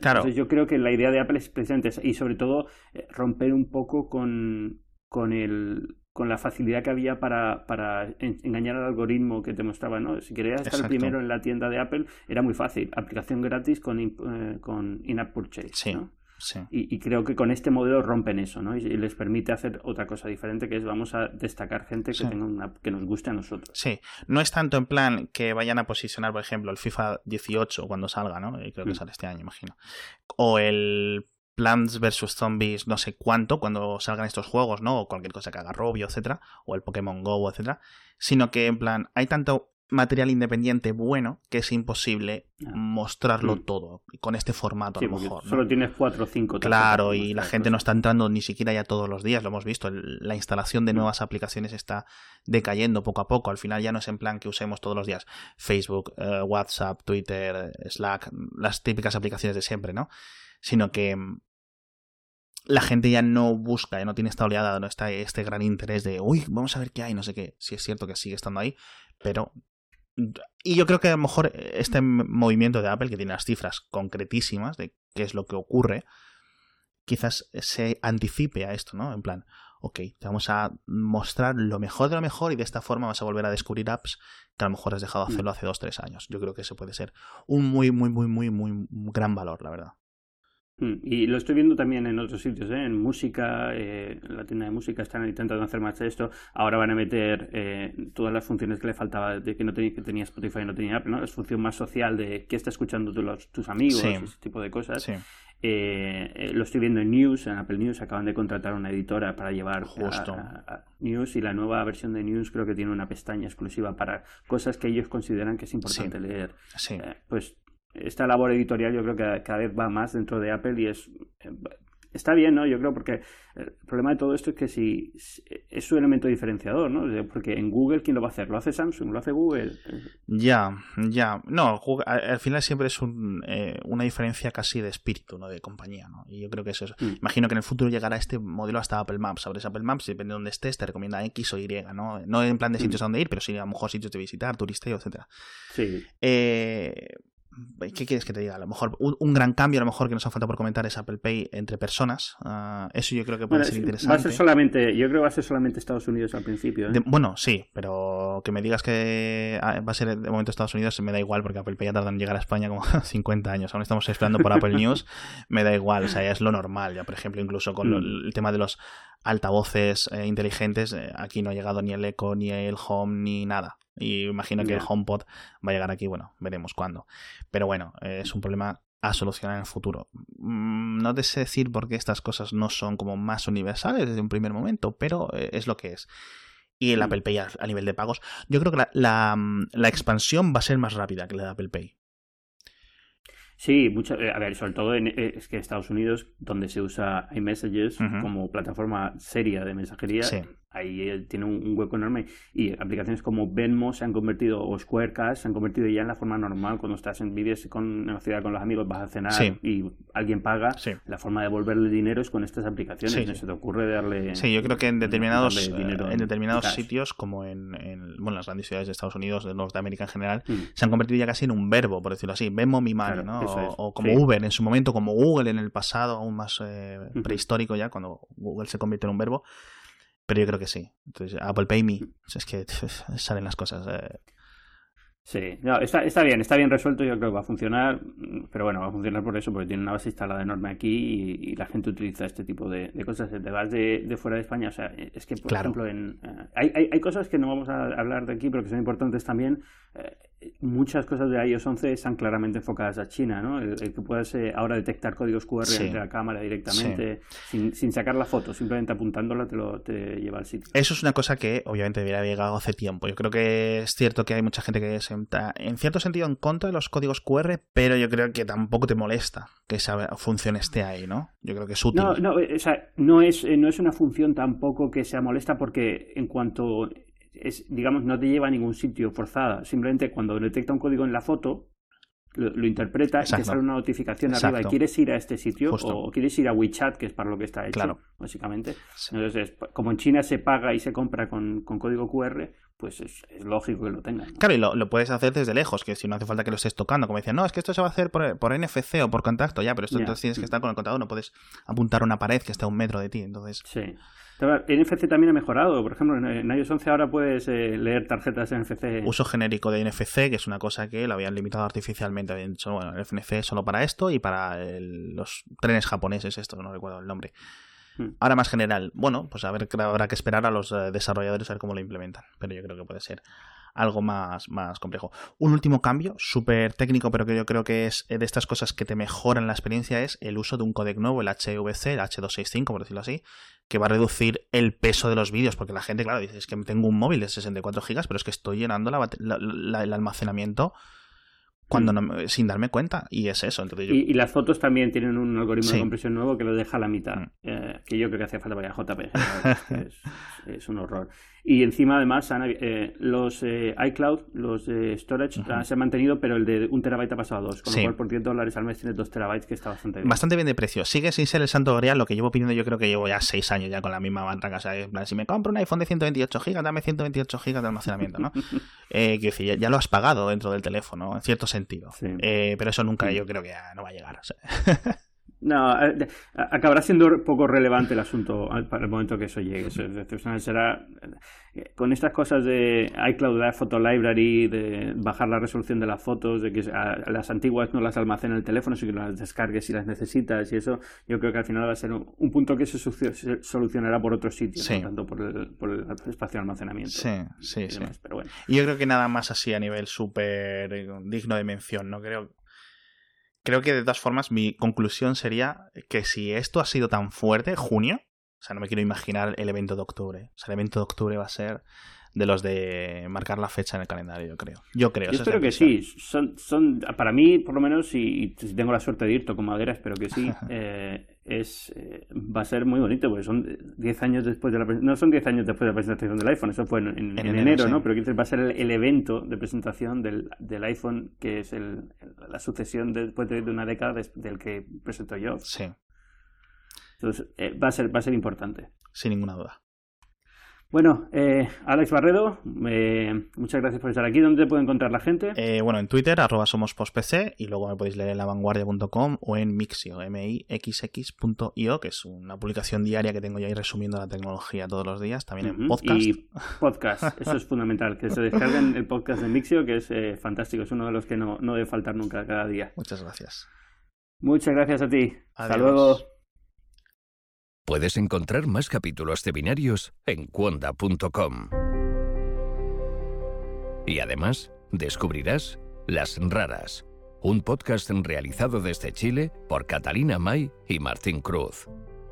Claro. Entonces yo creo que la idea de Apple es precisamente esa, y sobre todo romper un poco con, con el con la facilidad que había para, para en- engañar al algoritmo que te mostraba, ¿no? Si querías estar Exacto. primero en la tienda de Apple, era muy fácil. Aplicación gratis con, eh, con in-app purchase. Sí. ¿no? sí. Y, y creo que con este modelo rompen eso, ¿no? Y, y les permite hacer otra cosa diferente, que es vamos a destacar gente que Sí. tenga una, que nos guste a nosotros. Sí, no es tanto en plan que vayan a posicionar, por ejemplo, el FIFA 18 cuando salga, ¿no? Creo que Mm. sale este año, imagino. O el Plants vs. Zombies, no sé cuánto, cuando salgan estos juegos, ¿no? O cualquier cosa que haga Robio, etcétera. O el Pokémon Go, etcétera. Sino que, en plan, hay tanto material independiente bueno que es imposible Ah. mostrarlo Mm. todo con este formato Sí, a lo mejor. ¿no? solo tienes cuatro o cinco. Claro, y para la gente no está entrando ni siquiera ya todos los días, lo hemos visto. La instalación de Mm. nuevas aplicaciones está decayendo poco a poco. Al final ya no es en plan que usemos todos los días Facebook, eh, WhatsApp, Twitter, Slack, las típicas aplicaciones de siempre, ¿no? Sino que mm, la gente ya no busca, ya no tiene esta oleada, no está este gran interés de, uy, vamos a ver qué hay, no sé qué. Sí es cierto que sigue estando ahí, pero... Y yo creo que a lo mejor este movimiento de Apple, que tiene las cifras concretísimas de qué es lo que ocurre, quizás se anticipe a esto, ¿no? En plan, ok, te vamos a mostrar lo mejor de lo mejor y de esta forma vas a volver a descubrir apps que a lo mejor has dejado de hacerlo hace dos, tres años. Yo creo que eso puede ser un muy, muy, muy, muy, muy gran valor, la verdad. Mm, y lo estoy viendo también en otros sitios, ¿eh? en música, eh, en la tienda de música están intentando hacer más de esto. Ahora van a meter eh, todas las funciones que le faltaba de que no tenía, que tenía Spotify y no tenía Apple, ¿no? Es función más social de qué está escuchando tus amigos, ese tipo de cosas. lo estoy viendo en News, en Apple News, acaban de contratar una editora para llevar Justo. A, News y la nueva versión de News creo que tiene una pestaña exclusiva para cosas que ellos consideran que es importante leer. pues esta labor editorial yo creo que cada vez va más dentro de Apple y es está bien, ¿no? Yo creo porque el problema de todo esto es que si es su elemento diferenciador, ¿no? Porque en Google, ¿quién lo va a hacer? ¿Lo hace Samsung? ¿Lo hace Google? Ya, ya. No, al final siempre es un, eh, una diferencia casi de espíritu, ¿no? De compañía, ¿no? Y yo creo que es eso. Mm. Imagino que en el futuro llegará este modelo hasta Apple Maps. Abres Apple Maps y depende de dónde estés, te recomienda X o Y, ¿no? No en plan de sitios mm. a donde ir, pero sí a lo mejor sitios de visitar, turisteo, etcétera. Sí. Eh, ¿Qué quieres que te diga? A lo mejor un, gran cambio, a lo mejor que nos ha falta por comentar es Apple Pay entre personas. Ah, eso yo creo que puede ser interesante. Va a ser solamente, yo creo que va a ser solamente Estados Unidos al principio. ¿eh? bueno, sí, pero que me digas que ah, va a ser de momento Estados Unidos me da igual porque Apple Pay ya tarda en llegar a España como 50 años. Aún estamos esperando por Apple News, me da igual, o sea, ya es lo normal. Ya, por ejemplo, incluso con mm. el tema de los altavoces eh, inteligentes, eh, aquí no ha llegado ni el Echo, ni el Home, ni nada. Y imagino que el HomePod va a llegar aquí, bueno, veremos cuándo. Pero bueno, es un problema a solucionar en el futuro. Mm, no te sé decir por qué estas cosas no son como más universales desde un primer momento, pero eh, es lo que es. Y el mm. Apple Pay a, nivel de pagos, yo creo que la, la, expansión va a ser más rápida que la de Apple Pay. Sí, mucho, eh, a ver, sobre todo en, eh, es que Estados Unidos, donde se usa iMessages como plataforma seria de mensajería, ahí eh, tiene un, hueco enorme. Y aplicaciones como Venmo se han convertido o Squarecash se han convertido ya en la forma normal. Cuando estás en vives con en la ciudad con los amigos vas a cenar y alguien paga. La forma de devolverle dinero es con estas aplicaciones. No se te ocurre darle sí yo creo que en determinados en determinados sitios como en, bueno las grandes ciudades de Estados Unidos de Norteamérica en general mm. se han convertido ya casi en un verbo por decirlo así. Venmo mi money ¿no? o, como Uber en su momento como Google en el pasado aún más eh, prehistórico ya cuando Google se convierte en un verbo pero yo creo que sí. Entonces, Apple Pay Me, es que salen las cosas. Eh. Sí, no, está, está bien, está bien resuelto, yo creo que va a funcionar, pero bueno, va a funcionar por eso, porque tiene una base instalada enorme aquí y, la gente utiliza este tipo de, cosas. Te vas de, de, fuera de España, o sea, es que, por ejemplo, en, eh, hay, hay, hay, cosas que no vamos a hablar de aquí, pero que son importantes también. Eh, muchas cosas de iOS 11 están claramente enfocadas a China, ¿no? El, que puedas eh, ahora detectar códigos QR entre la cámara directamente, sin, sin, sacar la foto, simplemente apuntándola te, lo, te lleva al sitio. Eso es una cosa que obviamente debería haber llegado hace tiempo. Yo creo que es cierto que hay mucha gente que se en cierto sentido en contra de los códigos QR, pero yo creo que tampoco te molesta que esa función esté ahí, ¿no? Yo creo que es útil. No, no, o sea, no es, no es una función tampoco que sea molesta porque en cuanto es, digamos, no te lleva a ningún sitio forzada. Simplemente cuando detecta un código en la foto, lo, interpreta y te sale una notificación arriba y quieres ir a este sitio o quieres ir a WeChat, que es para lo que está hecho, básicamente. Entonces, como en China se paga y se compra con, código QR, pues es, lógico que lo tengan. Claro, y lo, puedes hacer desde lejos, que si no hace falta que lo estés tocando. Como decían, no, es que esto se va a hacer por, por NFC o por contacto, ya, pero esto entonces tienes que estar con el contador, no puedes apuntar a una pared que está a un metro de ti. Entonces... Sí. NFC también ha mejorado. Por ejemplo, en iOS 11 ahora puedes eh, leer tarjetas NFC. Uso genérico de NFC, que es una cosa que lo habían limitado artificialmente. Habían dicho, bueno, el NFC solo para esto y para los trenes japoneses, esto, no recuerdo el nombre. Hmm. Ahora más general, bueno, pues a ver, habrá que esperar a los eh, desarrolladores a ver cómo lo implementan. Pero yo creo que puede ser algo más, más complejo. Un último cambio, súper técnico, pero que yo creo que es de estas cosas que te mejoran la experiencia, es el uso de un codec nuevo, el HVC, el H265, por decirlo así, que va a reducir el peso de los vídeos, porque la gente, claro, dice, es que tengo un móvil de 64 GB, pero es que estoy llenando el almacenamiento cuando no, sin darme cuenta. Y es eso. y, las fotos también tienen un algoritmo de compresión nuevo que lo deja a la mitad. Mm. Eh, que yo creo que hacía falta para JPG. es, es, un horror. Y encima, además, eh, los eh, iCloud, los de storage, se han mantenido, pero el de un terabyte ha pasado a dos. Con lo cual, por 10 dólares al mes tiene dos terabytes, que está bastante bien. Bastante bien de precio. Sigue sin ser el santo grial, lo que llevo pidiendo yo creo que llevo ya 6 años ya con la misma mantra. O sea, si me compro un iPhone de 128 GB, dame 128 GB de almacenamiento, ¿no? eh, que decir, ya, lo has pagado dentro del teléfono, en cierto sentido. Eh, pero eso nunca yo creo que ya no va a llegar. No, eh, acabará siendo poco relevante el asunto para el momento que eso llegue. será eh, con estas cosas de iCloud la Photo Library, de bajar la resolución de las fotos, de que las antiguas no las almacena el teléfono, sino que las descargues si las necesitas y eso, yo creo que al final va a ser un, punto que se, solucionará por otro sitio, no tanto por el, espacio de almacenamiento. Sí, sí, sí. Y yo creo que nada más así a nivel súper digno de mención, ¿no? Creo creo que de todas formas mi conclusión sería que si esto ha sido tan fuerte, junio, o sea, no me quiero imaginar el evento de octubre. O sea, el evento de octubre va a ser de los de marcar la fecha en el calendario, yo creo. Yo creo. Yo espero que sí. Son, son, para mí, por lo menos, si, si tengo la suerte de ir, toco madera, espero que sí. Eh, es eh, va a ser muy bonito, porque son 10 años después de la no son 10 años después de la presentación del iPhone, eso fue en, enero, ¿no? Pero va a ser el, evento de presentación del, del iPhone, que es el, la sucesión después de, una década del que presentó yo. Sí. Entonces, eh, va, a ser, va a ser importante. Sin ninguna duda. Bueno, eh, Alex Barredo, eh, muchas gracias por estar aquí. ¿Dónde te puede encontrar la gente? Eh, bueno, en Twitter, arroba somos postpc, y luego me podéis leer en lavanguardia.com o en Mixio, mixx.io, que es una publicación diaria que tengo yo ahí resumiendo la tecnología todos los días, también en podcast. Y podcast, eso es fundamental, que se descarguen el podcast de Mixio, que es fantástico, es uno de los que no, no debe faltar nunca cada día. Muchas gracias. Muchas gracias a ti. Hasta luego. Puedes encontrar más capítulos de binarios en cuonda.com. Y además, descubrirás Las Raras, un podcast realizado desde Chile por Catalina May y Martín Cruz.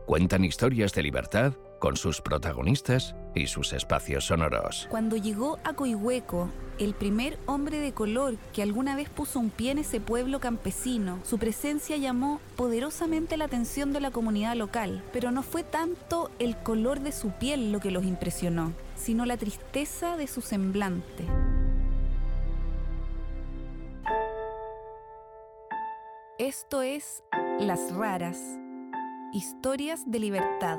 Cuentan historias de libertad con sus protagonistas y sus espacios sonoros. Cuando llegó a Coihueco, el primer hombre de color que alguna vez puso un pie en ese pueblo campesino, su presencia llamó poderosamente la atención de la comunidad local, pero no fue tanto el color de su piel lo que los impresionó, sino la tristeza de su semblante. Esto es Las Raras, historias de libertad.